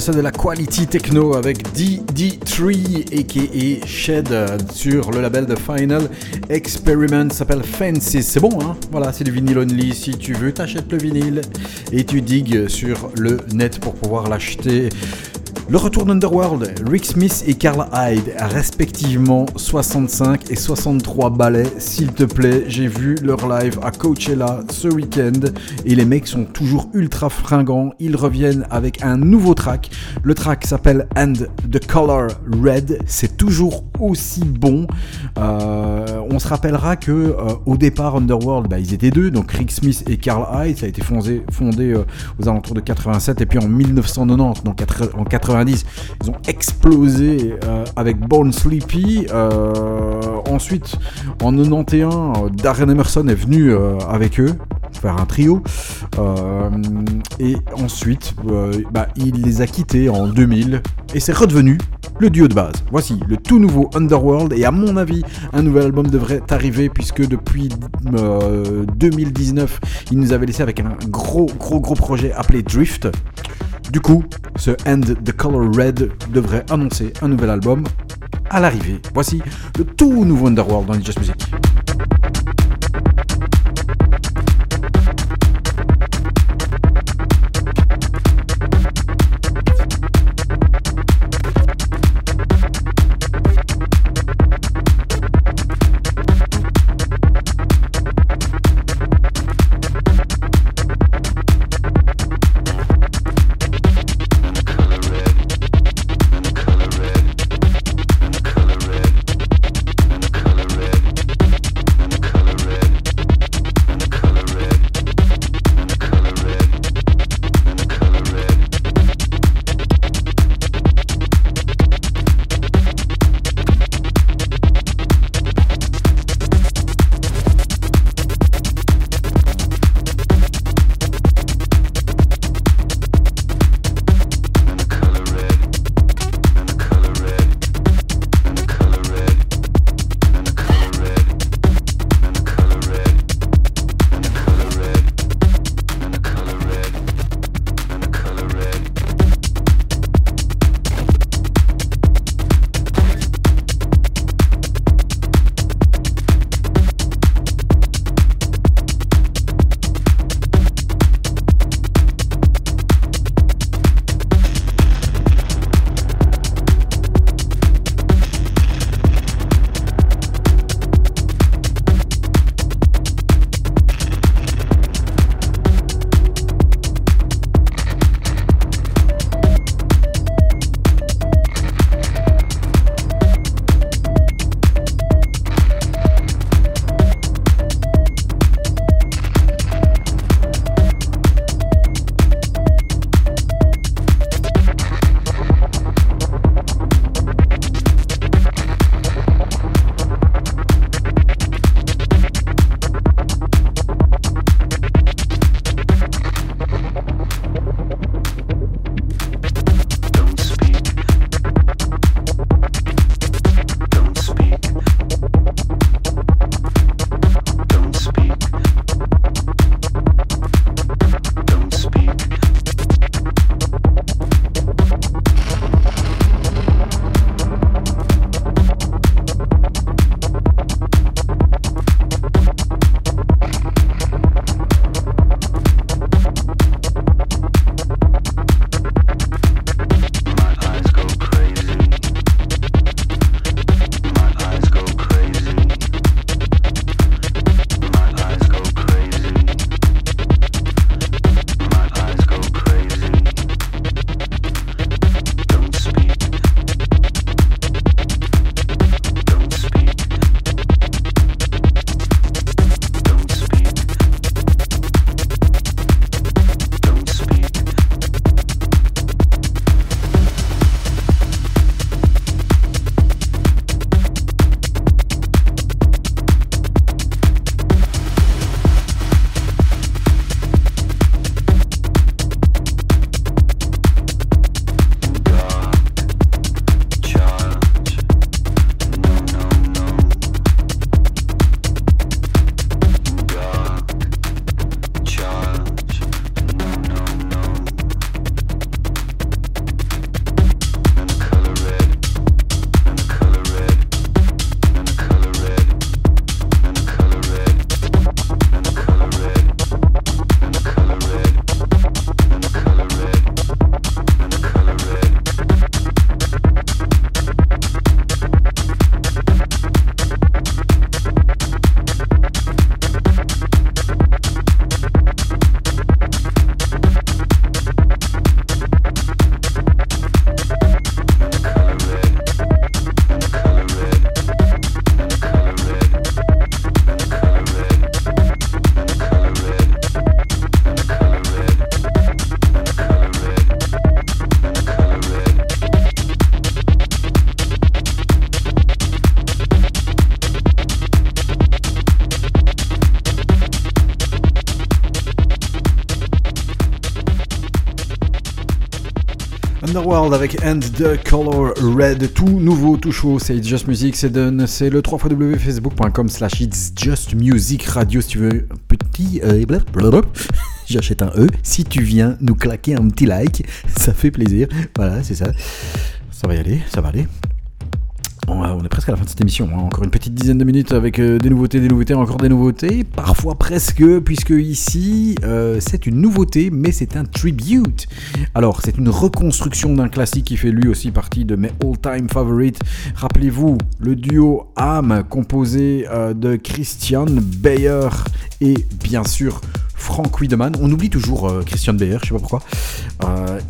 De la quality techno avec DD3 aka Shed euh, sur le label de Final Experiment s'appelle Fancy. C'est bon, hein? Voilà, c'est du vinyle only. Si tu veux, t'achètes le vinyle et tu digues sur le net pour pouvoir l'acheter. Le retour d'Underworld, Rick Smith et Carl Hyde, respectivement 65 et 63 ballets, s'il te plaît. J'ai vu leur live à Coachella ce week-end et les mecs sont toujours ultra fringants. Ils reviennent avec un nouveau track. Le track s'appelle And the Color Red. C'est toujours aussi bon. Euh, on se rappellera que euh, au départ Underworld, bah, ils étaient deux, donc Rick Smith et Carl Hyde. Ça a été fondé, euh, aux alentours de 87 et puis en 1990, donc en 80 ils ont explosé euh, avec Born Sleepy. Euh, ensuite, en 91, euh, Darren Emerson est venu avec eux faire un trio. et ensuite, bah, il les a quittés en 2000 et c'est redevenu le duo de base. Voici le tout nouveau Underworld et à mon avis, un nouvel album devrait arriver puisque depuis 2019, il nous avait laissé avec un gros gros gros projet appelé Drift. Du coup, ce End the Color Red devrait annoncer un nouvel album à l'arrivée. Voici le tout nouveau Underworld dans les Just Music. Underworld avec And the Color Red, tout nouveau, tout chaud, c'est Just Music, c'est done, c'est le 3 facebook.com slash It's Just Music Radio si tu veux un petit euh, j'achète un E, si tu viens nous claquer un petit like, ça fait plaisir, voilà c'est ça, ça va y aller, ça va aller. À la fin de cette émission. hein. Encore une petite dizaine de minutes avec euh, des nouveautés, des nouveautés, encore des nouveautés. Parfois presque, puisque ici, euh, c'est une nouveauté, mais c'est un tribute. Alors, c'est une reconstruction d'un classique qui fait lui aussi partie de mes all-time favorites. Rappelez-vous, le duo Am, composé euh, de Christian Bayer et bien sûr Frank Wiedemann. On oublie toujours euh, Christian Bayer, je sais pas pourquoi.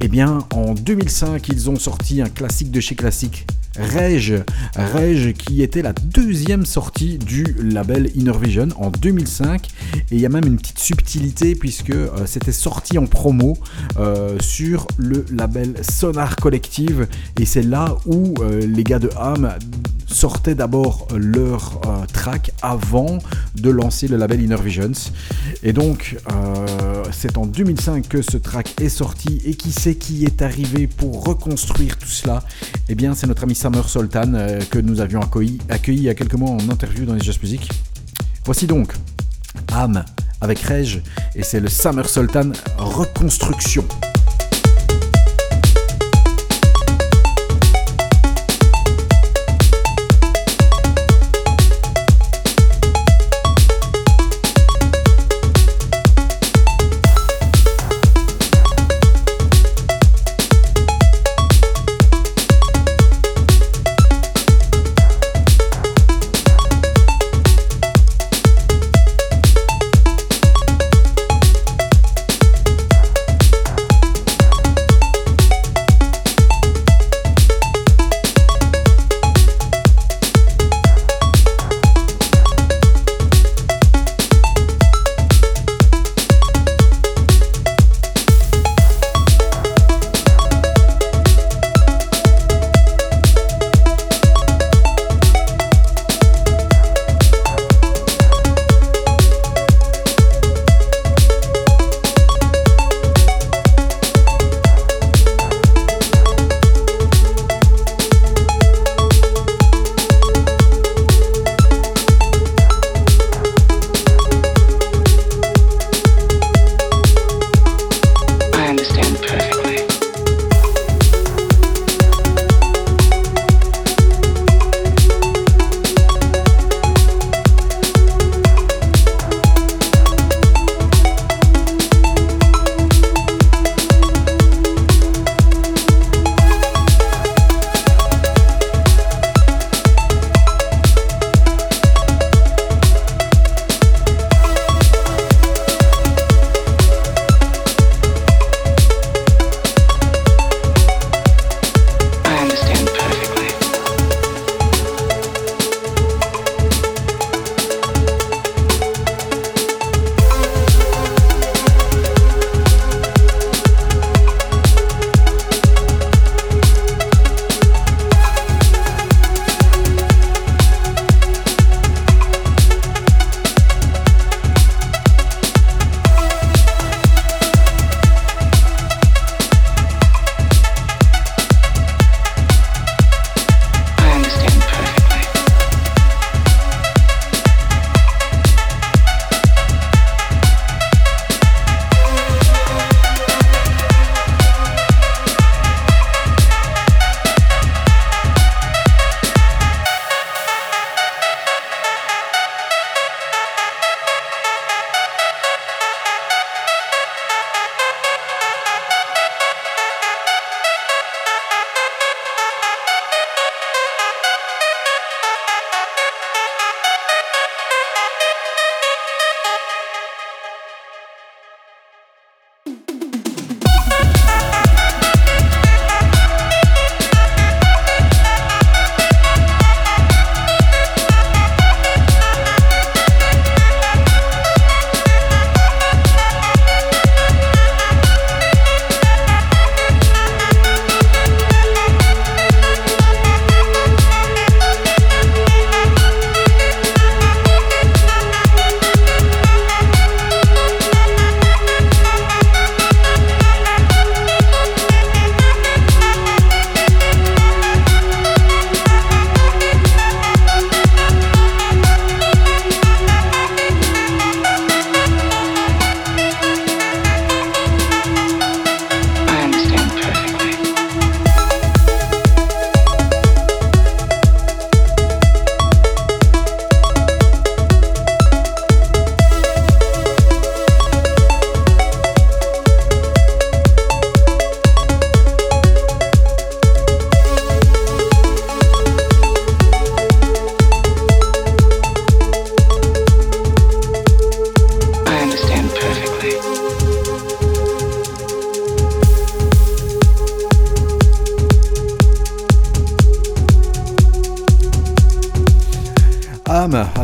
Eh bien, en 2005, ils ont sorti un classique de chez Classique. Rage, Rage qui était la deuxième sortie du label Inner Vision en 2005 et il y a même une petite subtilité puisque euh, c'était sorti en promo euh, sur le label Sonar Collective. Et c'est là où euh, les gars de Ham sortaient d'abord leur track avant de lancer le label Inner Visions et donc c'est en 2005 que ce track est sorti. Et qui sait qui est arrivé pour reconstruire tout cela? Eh bien c'est notre ami Summer Sultan euh, que nous avions accueilli, accueilli il y a quelques mois en interview dans les Just Music. Voici donc Am avec Reg et c'est le Summer Sultan reconstruction.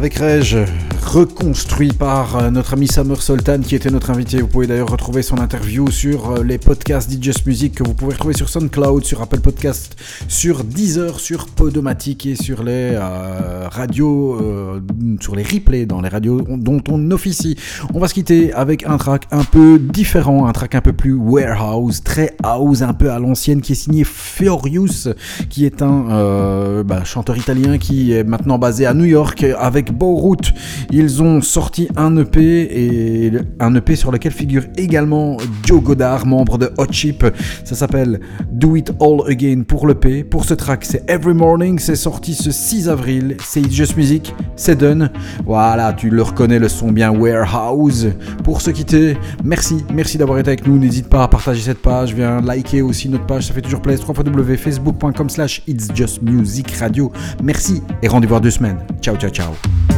Avec Reg, reconstruit par euh, notre ami Summer Sultan qui était notre invité. Vous pouvez d'ailleurs retrouver son interview sur euh, les podcasts Just Music que vous pouvez retrouver sur SoundCloud, sur Apple Podcast, sur Deezer, sur Podomatic et sur les euh, radios, sur les replays dans les radios dont on officie. On va se quitter avec un track un peu différent, un track un peu plus warehouse, très house, un peu à l'ancienne, qui est signé Furious, qui est un euh, bah, chanteur italien qui est maintenant basé à New York avec Bowroot. Ils ont sorti un EP et un EP sur lequel figure également Joe Godard, membre de Hot Chip. Ça s'appelle Do It All Again pour l'EP. Pour ce track, c'est Every Morning. C'est sorti ce 6 avril. C'est It's Just Music. C'est done. Voilà, tu le reconnais le son bien Warehouse. Pour se quitter, merci, merci d'avoir été avec nous. N'hésite pas à partager cette page. Viens liker aussi notre page. Ça fait toujours plaisir. www.facebook.com It's Just Music Radio. Merci et rendez-vous dans deux semaines. Ciao, ciao, ciao.